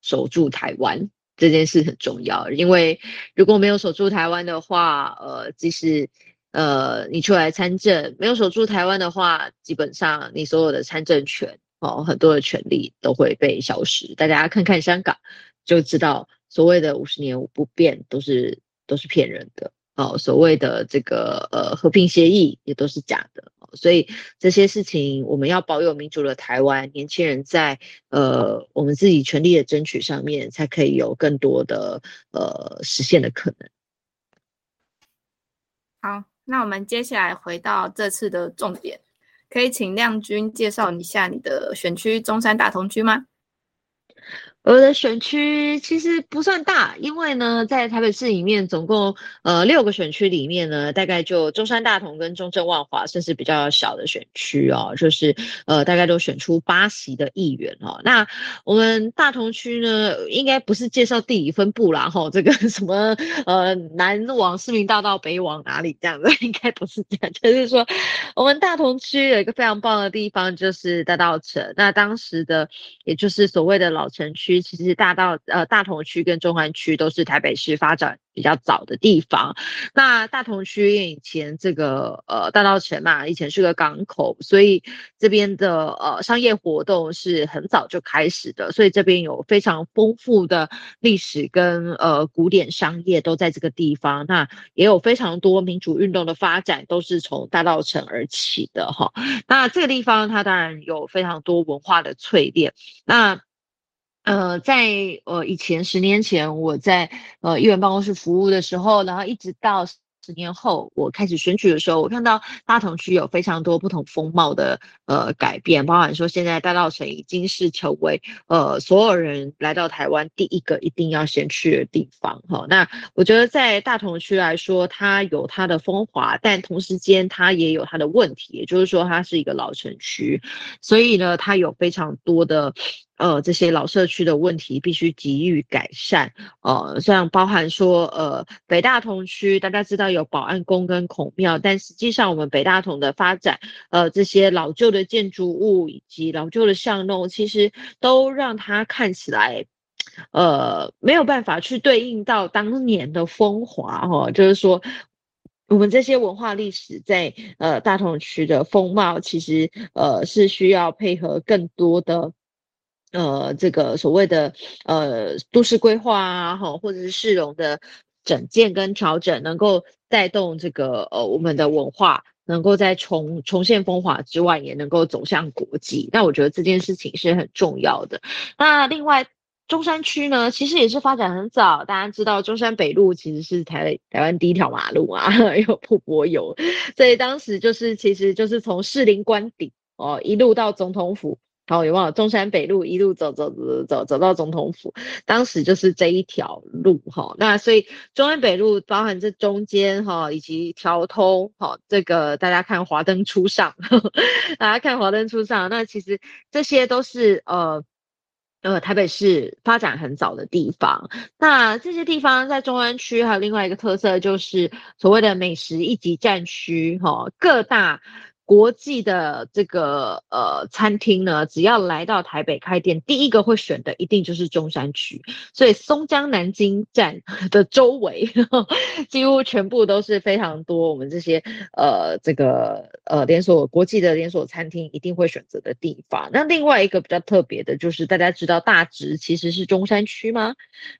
守住台湾这件事很重要，因为如果没有守住台湾的话，呃，即使呃，你出来参政，没有守住台湾的话，基本上你所有的参政权哦，很多的权利都会被消失。大家看看香港，就知道所谓的五十年不变都是都是骗人的哦。所谓的这个呃和平协议也都是假的。所以这些事情，我们要保有民主的台湾，年轻人在呃我们自己权利的争取上面，才可以有更多的呃实现的可能。好。那我们接下来回到这次的重点，可以请亮君介绍一下你的选区中山大同区吗？我的选区其实不算大，因为呢，在台北市里面总共呃六个选区里面呢，大概就中山大同跟中正万华算是比较小的选区哦，就是呃大概都选出八席的议员哦。那我们大同区呢，应该不是介绍地理分布啦哈，这个 什么呃南往市民大道，北往哪里这样子，应该不是这样，就是说我们大同区有一个非常棒的地方，就是大道城。那当时的也就是所谓的老城区。区，其实大道呃大同区跟中环区都是台北市发展比较早的地方。那大同区以前这个呃大道城嘛，以前是个港口，所以这边的呃商业活动是很早就开始的，所以这边有非常丰富的历史跟呃古典商业都在这个地方。那也有非常多民主运动的发展都是从大道城而起的哈。那这个地方它当然有非常多文化的淬炼。那呃，在呃以前十年前我在呃议员办公室服务的时候，然后一直到。十年后，我开始选举的时候，我看到大同区有非常多不同风貌的呃改变，包含说现在大稻城已经是成为呃所有人来到台湾第一个一定要先去的地方哈。那我觉得在大同区来说，它有它的风华，但同时间它也有它的问题，也就是说它是一个老城区，所以呢，它有非常多的。呃，这些老社区的问题必须给予改善。呃，像包含说，呃，北大同区，大家知道有保安宫跟孔庙，但实际上我们北大同的发展，呃，这些老旧的建筑物以及老旧的巷弄，其实都让它看起来，呃，没有办法去对应到当年的风华。哈，就是说，我们这些文化历史在呃大同区的风貌，其实呃是需要配合更多的。呃，这个所谓的呃都市规划啊，哈，或者是市容的整建跟调整，能够带动这个呃我们的文化，能够在重重现风华之外，也能够走向国际。那我觉得这件事情是很重要的。那另外中山区呢，其实也是发展很早，大家知道中山北路其实是台台湾第一条马路啊，有瀑布有，所以当时就是其实就是从士林官邸哦一路到总统府。好，有忘了中山北路一路走走走走走到总统府？当时就是这一条路哈。那所以中山北路包含这中间哈，以及调通哈，这个大家看华灯初上，大家看华灯初上。那其实这些都是呃呃台北市发展很早的地方。那这些地方在中山区还有另外一个特色，就是所谓的美食一级战区哈，各大。国际的这个呃餐厅呢，只要来到台北开店，第一个会选的一定就是中山区。所以松江南京站的周围，几乎全部都是非常多我们这些呃这个呃连锁国际的连锁餐厅一定会选择的地方。那另外一个比较特别的就是，大家知道大直其实是中山区吗？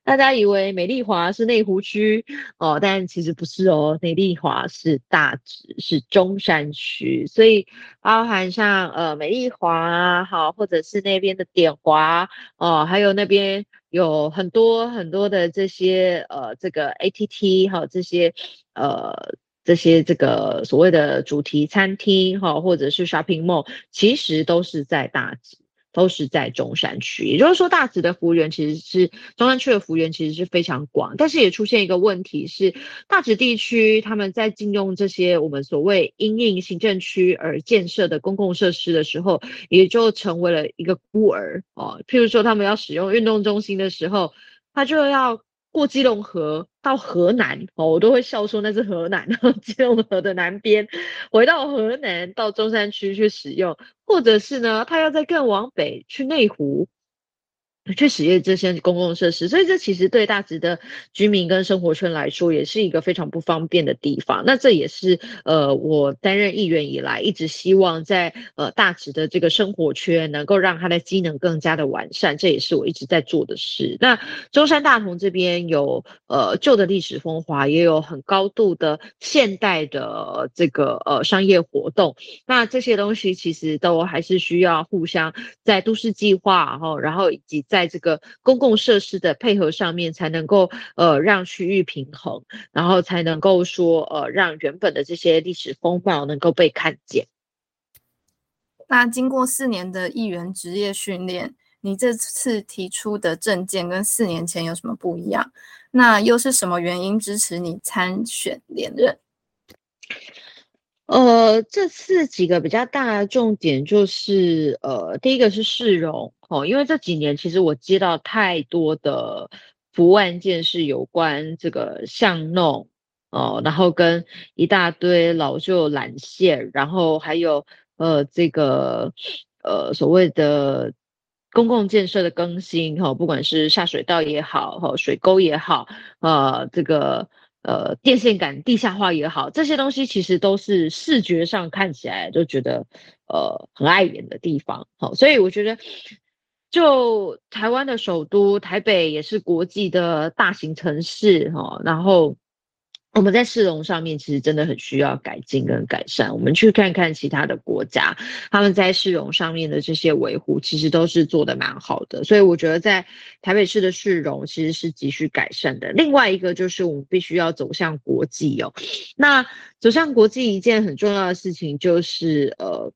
大家以为美丽华是内湖区哦，但其实不是哦，美丽华是大直，是中山区。所所以包含像呃美丽华啊，好，或者是那边的点华哦，还有那边有很多很多的这些呃这个 ATT 哈，这些呃这些这个所谓的主题餐厅哈，或者是 shopping mall，其实都是在大直。都是在中山区，也就是说，大直的服务员其实是中山区的服务员，其实是非常广。但是也出现一个问题是，大直地区他们在禁用这些我们所谓因应行政区而建设的公共设施的时候，也就成为了一个孤儿哦。譬如说，他们要使用运动中心的时候，他就要。过基隆河到河南哦，我都会笑说那是河南，基隆河的南边，回到河南到中山区去使用，或者是呢，他要再更往北去内湖。去使用这些公共设施，所以这其实对大直的居民跟生活圈来说，也是一个非常不方便的地方。那这也是呃，我担任议员以来，一直希望在呃大直的这个生活圈能够让它的机能更加的完善，这也是我一直在做的事。那中山大同这边有呃旧的历史风华，也有很高度的现代的这个呃商业活动。那这些东西其实都还是需要互相在都市计划后，然后以及在这个公共设施的配合上面，才能够呃让区域平衡，然后才能够说呃让原本的这些历史风貌能够被看见。那经过四年的议员职业训练，你这次提出的政见跟四年前有什么不一样？那又是什么原因支持你参选连任？呃，这次几个比较大的重点就是，呃，第一个是市容哦，因为这几年其实我接到太多的服务案件是有关这个巷弄哦，然后跟一大堆老旧缆线，然后还有呃这个呃所谓的公共建设的更新，哈，不管是下水道也好，哈，水沟也好，呃，这个呃电线杆地下化也好，这些东西其实都是视觉上看起来就觉得呃很碍眼的地方，好，所以我觉得，就台湾的首都台北也是国际的大型城市，哈，然后。我们在市容上面其实真的很需要改进跟改善。我们去看看其他的国家，他们在市容上面的这些维护，其实都是做的蛮好的。所以我觉得在台北市的市容其实是急需改善的。另外一个就是我们必须要走向国际哦。那走向国际一件很重要的事情就是呃。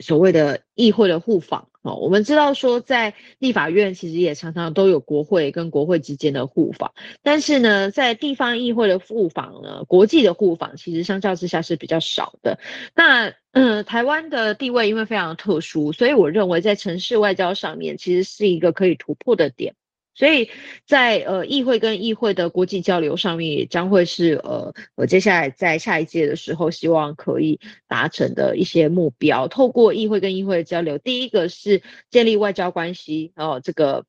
所谓的议会的互访哦，我们知道说，在立法院其实也常常都有国会跟国会之间的互访，但是呢，在地方议会的互访呢，国际的互访其实相较之下是比较少的。那嗯，台湾的地位因为非常特殊，所以我认为在城市外交上面其实是一个可以突破的点。所以在呃议会跟议会的国际交流上面，也将会是呃我接下来在下一届的时候，希望可以达成的一些目标。透过议会跟议会的交流，第一个是建立外交关系，哦，这个。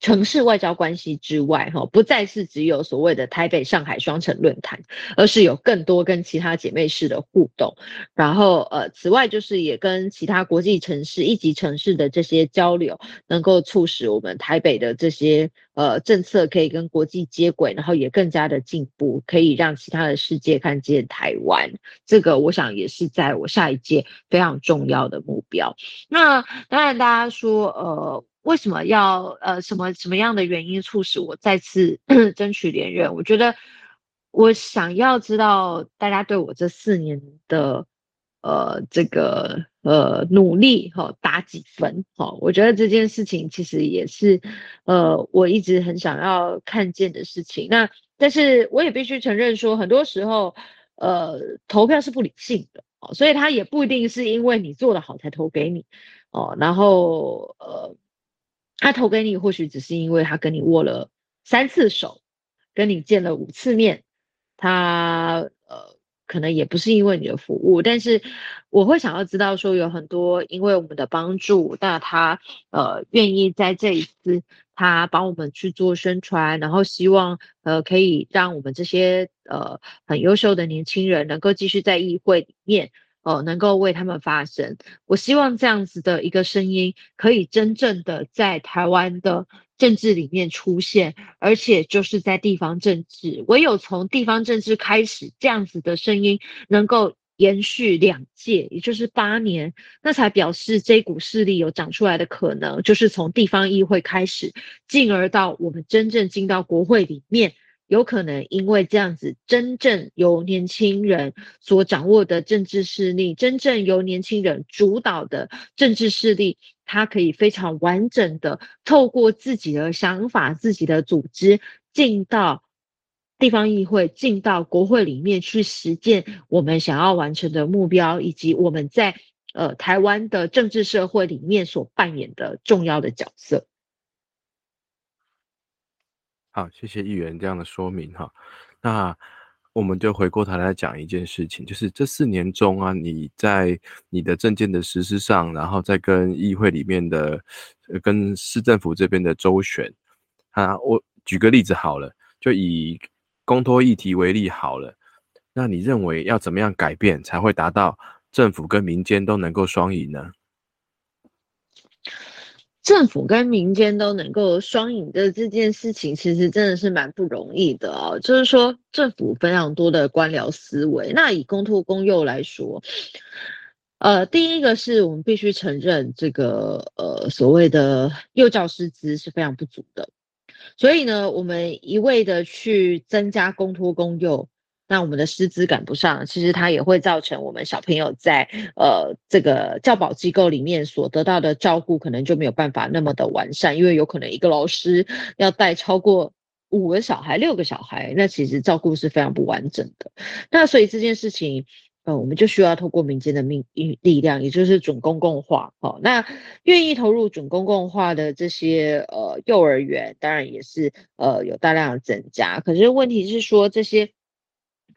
城市外交关系之外，哈，不再是只有所谓的台北、上海双城论坛，而是有更多跟其他姐妹市的互动。然后，呃，此外就是也跟其他国际城市、一级城市的这些交流，能够促使我们台北的这些呃政策可以跟国际接轨，然后也更加的进步，可以让其他的世界看见台湾。这个我想也是在我下一届非常重要的目标。那当然，大家说，呃。为什么要呃什么什么样的原因促使我再次 争取连任？我觉得我想要知道大家对我这四年的呃这个呃努力哈打几分哈？我觉得这件事情其实也是呃我一直很想要看见的事情。那但是我也必须承认说，很多时候呃投票是不理性的哦，所以他也不一定是因为你做的好才投给你哦，然后呃。他投给你，或许只是因为他跟你握了三次手，跟你见了五次面，他呃，可能也不是因为你的服务，但是我会想要知道说，有很多因为我们的帮助，那他呃愿意在这一次，他帮我们去做宣传，然后希望呃可以让我们这些呃很优秀的年轻人能够继续在议会里面。哦，能够为他们发声。我希望这样子的一个声音，可以真正的在台湾的政治里面出现，而且就是在地方政治。唯有从地方政治开始，这样子的声音能够延续两届，也就是八年，那才表示这股势力有长出来的可能。就是从地方议会开始，进而到我们真正进到国会里面。有可能因为这样子，真正由年轻人所掌握的政治势力，真正由年轻人主导的政治势力，它可以非常完整的透过自己的想法、自己的组织，进到地方议会、进到国会里面去实践我们想要完成的目标，以及我们在呃台湾的政治社会里面所扮演的重要的角色。好，谢谢议员这样的说明哈。那我们就回过头来讲一件事情，就是这四年中啊，你在你的证件的实施上，然后再跟议会里面的、跟市政府这边的周旋啊，我举个例子好了，就以公托议题为例好了。那你认为要怎么样改变，才会达到政府跟民间都能够双赢呢？政府跟民间都能够双赢的这件事情，其实真的是蛮不容易的哦。就是说，政府非常多的官僚思维。那以公托公幼来说，呃，第一个是我们必须承认，这个呃所谓的幼教师资是非常不足的。所以呢，我们一味的去增加公托公幼。那我们的师资赶不上，其实它也会造成我们小朋友在呃这个教保机构里面所得到的照顾，可能就没有办法那么的完善，因为有可能一个老师要带超过五个小孩、六个小孩，那其实照顾是非常不完整的。那所以这件事情，呃，我们就需要透过民间的命力量，也就是准公共化。好，那愿意投入准公共化的这些呃幼儿园，当然也是呃有大量的增加。可是问题是说这些。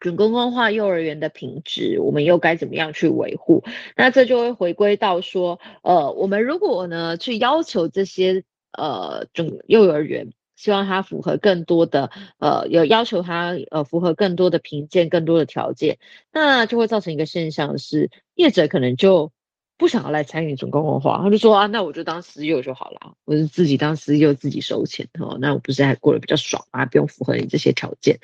准公共化幼儿园的品质，我们又该怎么样去维护？那这就会回归到说，呃，我们如果呢去要求这些呃准幼儿园，希望它符合更多的呃，有要求它呃符合更多的评鉴、更多的条件，那就会造成一个现象是，业者可能就。不想要来参与准公共化，他就说啊，那我就当私幼就好了，我就自己当私幼自己收钱哦，那我不是还过得比较爽吗？不用符合你这些条件，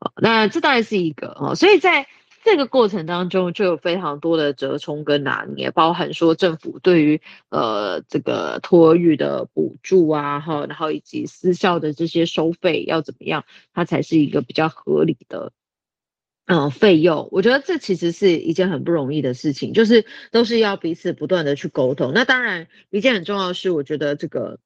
啊，那这当然是一个啊，所以在这个过程当中就有非常多的折冲跟拿捏，包含说政府对于呃这个托育的补助啊，哈，然后以及私校的这些收费要怎么样，它才是一个比较合理的。嗯，费用，我觉得这其实是一件很不容易的事情，就是都是要彼此不断的去沟通。那当然，一件很重要的是，我觉得这个。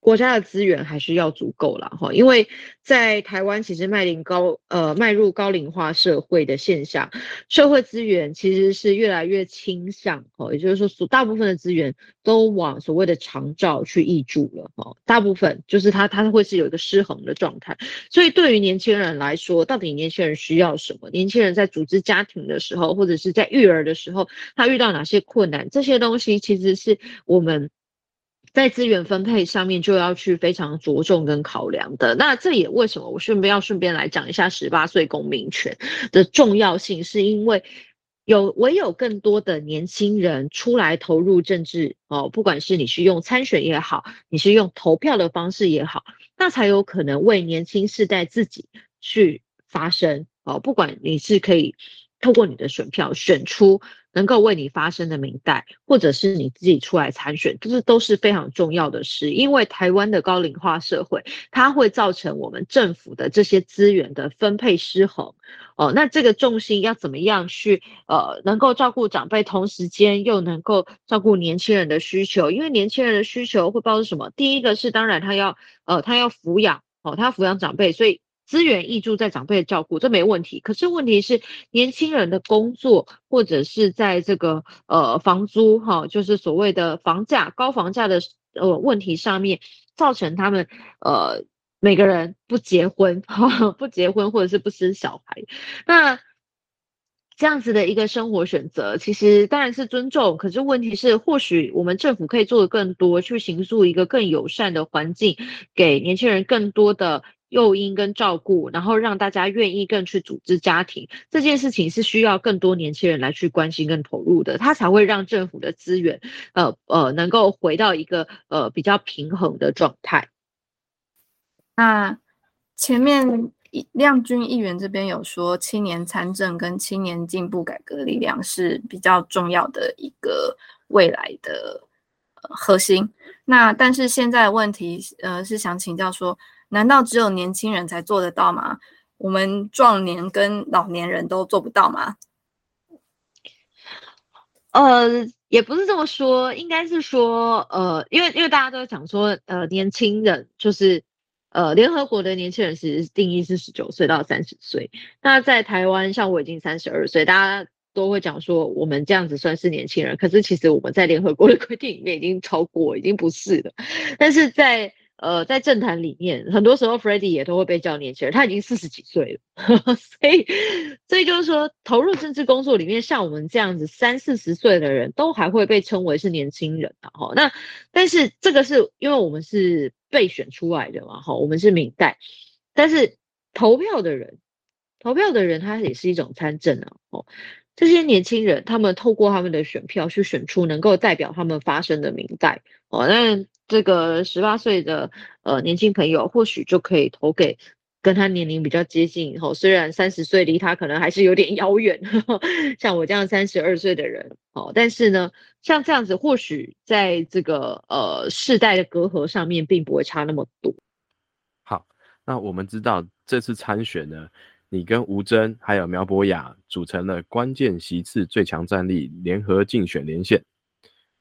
国家的资源还是要足够了哈，因为在台湾其实迈临高呃迈入高龄化社会的现象，社会资源其实是越来越倾向哦，也就是说所大部分的资源都往所谓的长照去挹注了哈，大部分就是它它会是有一个失衡的状态，所以对于年轻人来说，到底年轻人需要什么？年轻人在组织家庭的时候，或者是在育儿的时候，他遇到哪些困难？这些东西其实是我们。在资源分配上面就要去非常着重跟考量的。那这也为什么我顺便要顺便来讲一下十八岁公民权的重要性，是因为有唯有更多的年轻人出来投入政治哦，不管是你是用参选也好，你是用投票的方式也好，那才有可能为年轻世代自己去发声哦。不管你是可以透过你的选票选出。能够为你发声的明代，或者是你自己出来参选，这是都是非常重要的事。因为台湾的高龄化社会，它会造成我们政府的这些资源的分配失衡。哦，那这个重心要怎么样去呃，能够照顾长辈，同时间又能够照顾年轻人的需求？因为年轻人的需求会包括什么？第一个是当然他要呃，他要抚养哦，他要抚养长辈，所以。资源溢注在长辈的照顾，这没问题。可是问题是，年轻人的工作或者是在这个呃房租哈，就是所谓的房价高房价的呃问题上面，造成他们呃每个人不结婚哈，不结婚或者是不生小孩，那这样子的一个生活选择，其实当然是尊重。可是问题是，或许我们政府可以做的更多，去行塑一个更友善的环境，给年轻人更多的。诱因跟照顾，然后让大家愿意更去组织家庭，这件事情是需要更多年轻人来去关心跟投入的，他才会让政府的资源，呃呃，能够回到一个呃比较平衡的状态。那前面亮君议员这边有说，青年参政跟青年进步改革力量是比较重要的一个未来的核心。那但是现在的问题，呃，是想请教说。难道只有年轻人才做得到吗？我们壮年跟老年人都做不到吗？呃，也不是这么说，应该是说，呃，因为因为大家都讲说，呃，年轻人就是，呃，联合国的年轻人其实定义是十九岁到三十岁。那在台湾，像我已经三十二岁，大家都会讲说，我们这样子算是年轻人。可是其实我们在联合国的规定里面已经超过，已经不是了。但是在呃，在政坛里面，很多时候 f r e d d y 也都会被叫年轻人，他已经四十几岁了，所以，所以就是说，投入政治工作里面，像我们这样子三四十岁的人都还会被称为是年轻人的哈。那但是这个是因为我们是被选出来的嘛哈，我们是明代，但是投票的人，投票的人他也是一种参政啊哦。这些年轻人，他们透过他们的选票去选出能够代表他们发声的明代哦，那这个十八岁的呃年轻朋友，或许就可以投给跟他年龄比较接近哦，虽然三十岁离他可能还是有点遥远，像我这样三十二岁的人哦，但是呢，像这样子，或许在这个呃世代的隔阂上面，并不会差那么多。好，那我们知道这次参选呢。你跟吴征还有苗博雅组成了关键席次最强战力联合竞选连线，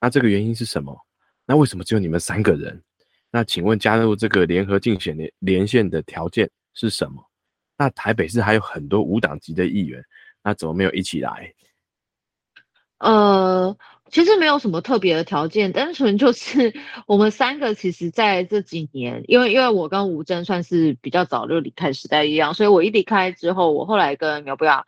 那这个原因是什么？那为什么只有你们三个人？那请问加入这个联合竞选连连线的条件是什么？那台北市还有很多无党籍的议员，那怎么没有一起来？呃，其实没有什么特别的条件，单纯就是 我们三个其实在这几年，因为因为我跟吴峥算是比较早就离开时代一样，所以我一离开之后，我后来跟苗博雅，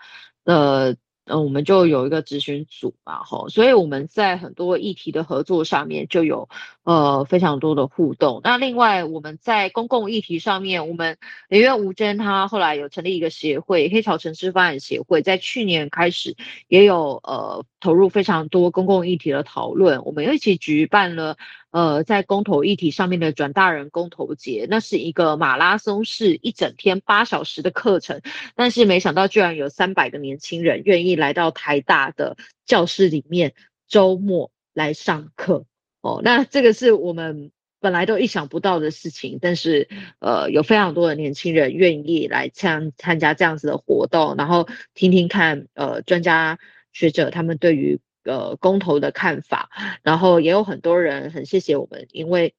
嗯，我们就有一个咨询组嘛，吼，所以我们在很多议题的合作上面就有呃非常多的互动。那另外我们在公共议题上面，我们因为吴真他后来有成立一个协会——黑潮城市发展协会，在去年开始也有呃投入非常多公共议题的讨论。我们一起举办了。呃，在公投议题上面的转大人公投节，那是一个马拉松式一整天八小时的课程，但是没想到居然有三百个年轻人愿意来到台大的教室里面周末来上课哦。那这个是我们本来都意想不到的事情，但是呃，有非常多的年轻人愿意来参参加这样子的活动，然后听听看呃专家学者他们对于。呃，公投的看法，然后也有很多人很谢谢我们，因为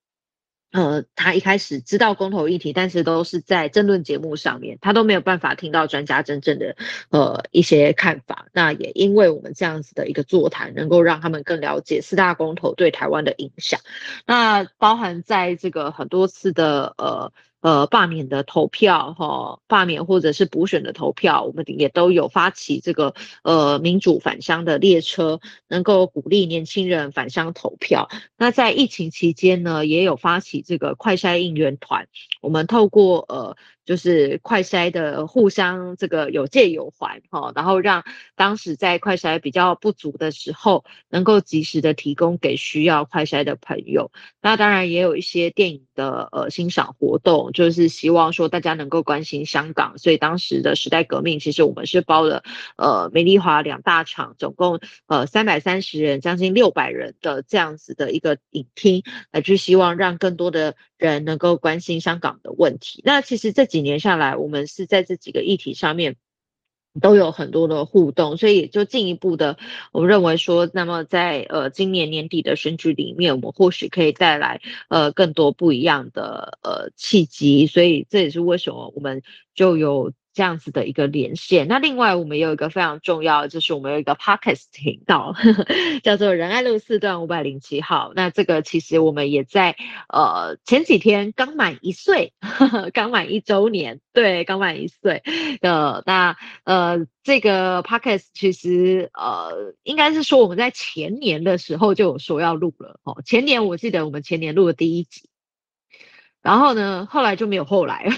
呃，他一开始知道公投议题，但是都是在争论节目上面，他都没有办法听到专家真正的呃一些看法。那也因为我们这样子的一个座谈，能够让他们更了解四大公投对台湾的影响。那包含在这个很多次的呃。呃，罢免的投票哈，罢免或者是补选的投票，我们也都有发起这个呃民主返乡的列车，能够鼓励年轻人返乡投票。那在疫情期间呢，也有发起这个快筛应援团，我们透过呃。就是快筛的互相这个有借有还哈，然后让当时在快筛比较不足的时候，能够及时的提供给需要快筛的朋友。那当然也有一些电影的呃欣赏活动，就是希望说大家能够关心香港。所以当时的时代革命，其实我们是包了呃美丽华两大场，总共呃三百三十人，将近六百人的这样子的一个影厅，来去希望让更多的人能够关心香港的问题。那其实这几年下来，我们是在这几个议题上面都有很多的互动，所以就进一步的，我们认为说，那么在呃今年年底的选举里面，我们或许可以带来呃更多不一样的呃契机，所以这也是为什么我们就有。这样子的一个连线。那另外，我们有一个非常重要，就是我们有一个 podcast 频道，叫做仁爱路四段五百零七号。那这个其实我们也在呃前几天刚满一岁，刚满一周年，对，刚满一岁。呃，那呃这个 podcast 其实呃应该是说我们在前年的时候就有说要录了哦。前年我记得我们前年录的第一集，然后呢，后来就没有后来了。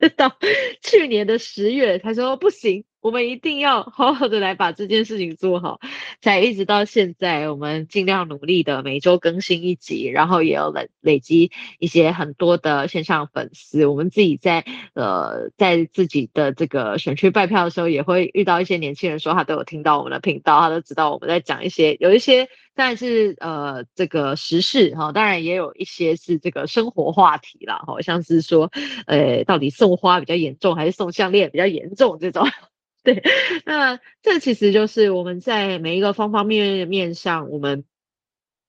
到去年的十月，他说不行。我们一定要好好的来把这件事情做好，才一直到现在，我们尽量努力的每周更新一集，然后也有累累积一些很多的线上粉丝。我们自己在呃在自己的这个选区拜票的时候，也会遇到一些年轻人说他都有听到我们的频道，他都知道我们在讲一些有一些但是呃这个时事哈，当然也有一些是这个生活话题啦，好像是说呃到底送花比较严重还是送项链比较严重这种。对，那这其实就是我们在每一个方方面面上，我们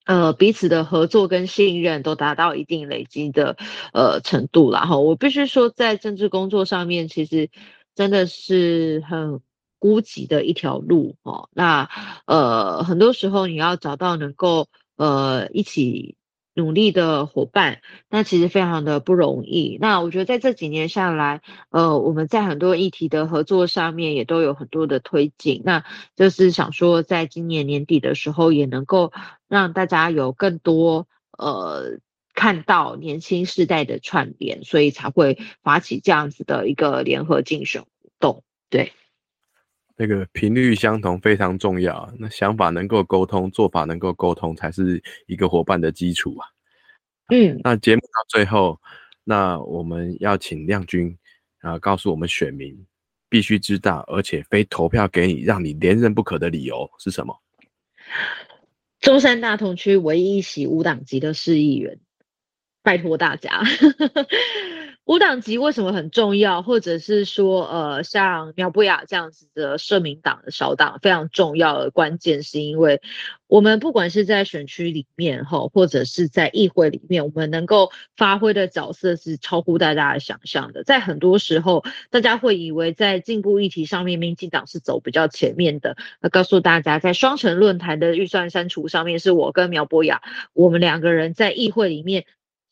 呃彼此的合作跟信任都达到一定累积的呃程度了哈。我必须说，在政治工作上面，其实真的是很孤寂的一条路哦。那呃很多时候你要找到能够呃一起。努力的伙伴，那其实非常的不容易。那我觉得在这几年下来，呃，我们在很多议题的合作上面也都有很多的推进。那就是想说，在今年年底的时候，也能够让大家有更多呃看到年轻世代的串联，所以才会发起这样子的一个联合竞选活动。对。那个频率相同非常重要，那想法能够沟通，做法能够沟通，才是一个伙伴的基础啊。嗯，那节目到最后，那我们要请亮君啊，告诉我们选民必须知道，而且非投票给你，让你连任不可的理由是什么？中山大同区唯一一席无党籍的市议员，拜托大家。无党籍为什么很重要，或者是说，呃，像苗博雅这样子的社民党的小党非常重要的关键，是因为我们不管是在选区里面哈，或者是在议会里面，我们能够发挥的角色是超乎大家的想象的。在很多时候，大家会以为在进步议题上面，民进党是走比较前面的。那告诉大家，在双城论坛的预算删除上面，是我跟苗博雅，我们两个人在议会里面。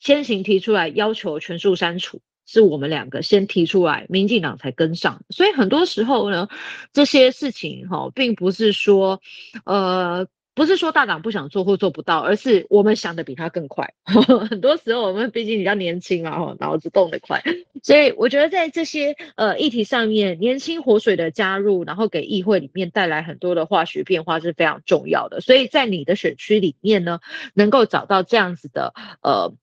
先行提出来要求全数删除，是我们两个先提出来，民进党才跟上。所以很多时候呢，这些事情哈，并不是说，呃，不是说大党不想做或做不到，而是我们想的比他更快。很多时候我们毕竟比较年轻啊，脑子动得快。所以我觉得在这些呃议题上面，年轻活水的加入，然后给议会里面带来很多的化学变化是非常重要的。所以在你的选区里面呢，能够找到这样子的呃。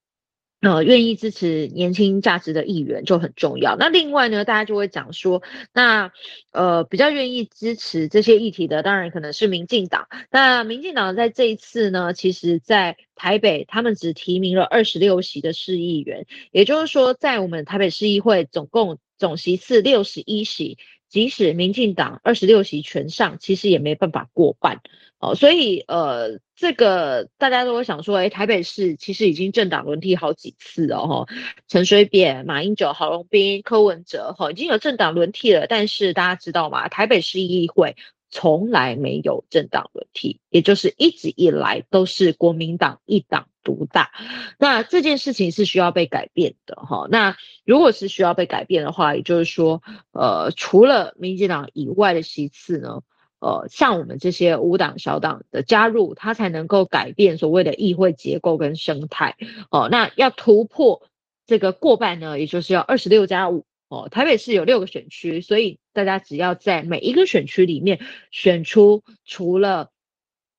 呃，愿意支持年轻价值的议员就很重要。那另外呢，大家就会讲说，那呃比较愿意支持这些议题的，当然可能是民进党。那民进党在这一次呢，其实在台北他们只提名了二十六席的市议员，也就是说，在我们台北市议会总共总席次六十一席。即使民进党二十六席全上，其实也没办法过半哦。所以呃，这个大家都会想说，哎，台北市其实已经政党轮替好几次了，哈，陈水扁、马英九、郝龙斌、柯文哲，哈，已经有政党轮替了。但是大家知道吗？台北市议会。从来没有政党轮替，也就是一直以来都是国民党一党独大。那这件事情是需要被改变的，哈。那如果是需要被改变的话，也就是说，呃，除了民进党以外的席次呢，呃，像我们这些无党小党的加入，它才能够改变所谓的议会结构跟生态。哦，那要突破这个过半呢，也就是要二十六加五。哦，台北市有六个选区，所以大家只要在每一个选区里面选出除了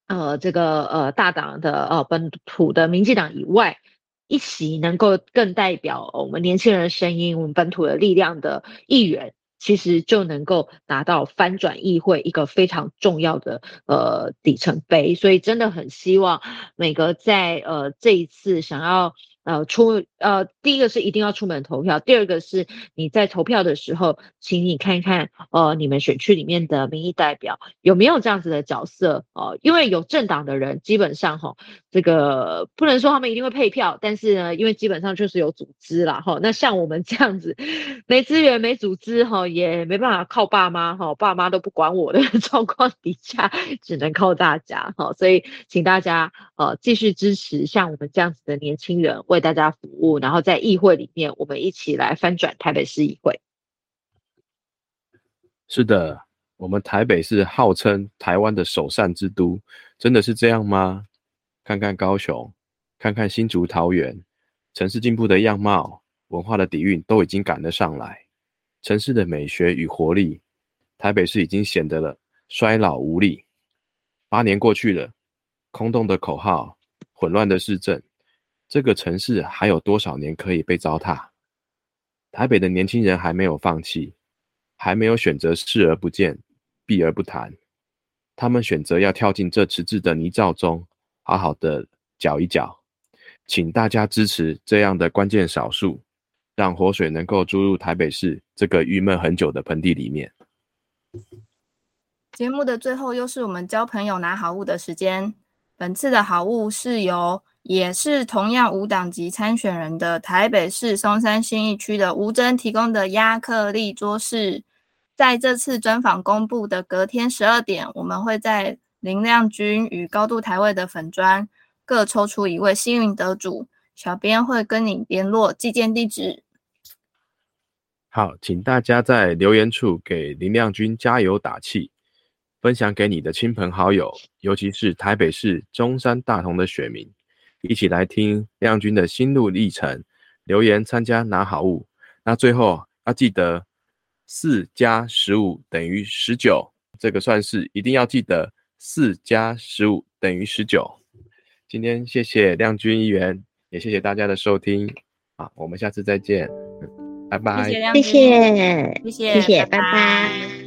呃这个呃大党的呃本土的民进党以外一席能够更代表我们年轻人的声音、我们本土的力量的议员，其实就能够达到翻转议会一个非常重要的呃里程碑。所以真的很希望每个在呃这一次想要。呃，出呃，第一个是一定要出门投票，第二个是你在投票的时候，请你看看，呃，你们选区里面的民意代表有没有这样子的角色哦，因为有政党的人，基本上哈，这个不能说他们一定会配票，但是呢，因为基本上就是有组织啦哈，那像我们这样子没资源、没组织哈，也没办法靠爸妈哈，爸妈都不管我的 状况底下，只能靠大家哈，所以请大家呃继续支持像我们这样子的年轻人。为大家服务，然后在议会里面，我们一起来翻转台北市议会。是的，我们台北市号称台湾的首善之都，真的是这样吗？看看高雄，看看新竹桃园，城市进步的样貌、文化的底蕴都已经赶得上来。城市的美学与活力，台北市已经显得了衰老无力。八年过去了，空洞的口号，混乱的市政。这个城市还有多少年可以被糟蹋？台北的年轻人还没有放弃，还没有选择视而不见、避而不谈，他们选择要跳进这迟滞的泥沼中，好好的搅一搅。请大家支持这样的关键少数，让活水能够注入台北市这个郁闷很久的盆地里面。节目的最后，又是我们交朋友拿好物的时间。本次的好物是由。也是同样无党籍参选人的台北市松山新义区的吴征提供的亚克力桌饰，在这次专访公布的隔天十二点，我们会在林亮君与高度台位的粉砖各抽出一位幸运得主，小编会跟你联络寄件地址。好，请大家在留言处给林亮君加油打气，分享给你的亲朋好友，尤其是台北市中山大同的选民。一起来听亮君的心路历程，留言参加拿好物。那最后要记得四加十五等于十九，这个算式一定要记得四加十五等于十九。今天谢谢亮君议员，也谢谢大家的收听。好，我们下次再见，拜拜。谢谢，谢谢，谢谢，拜拜。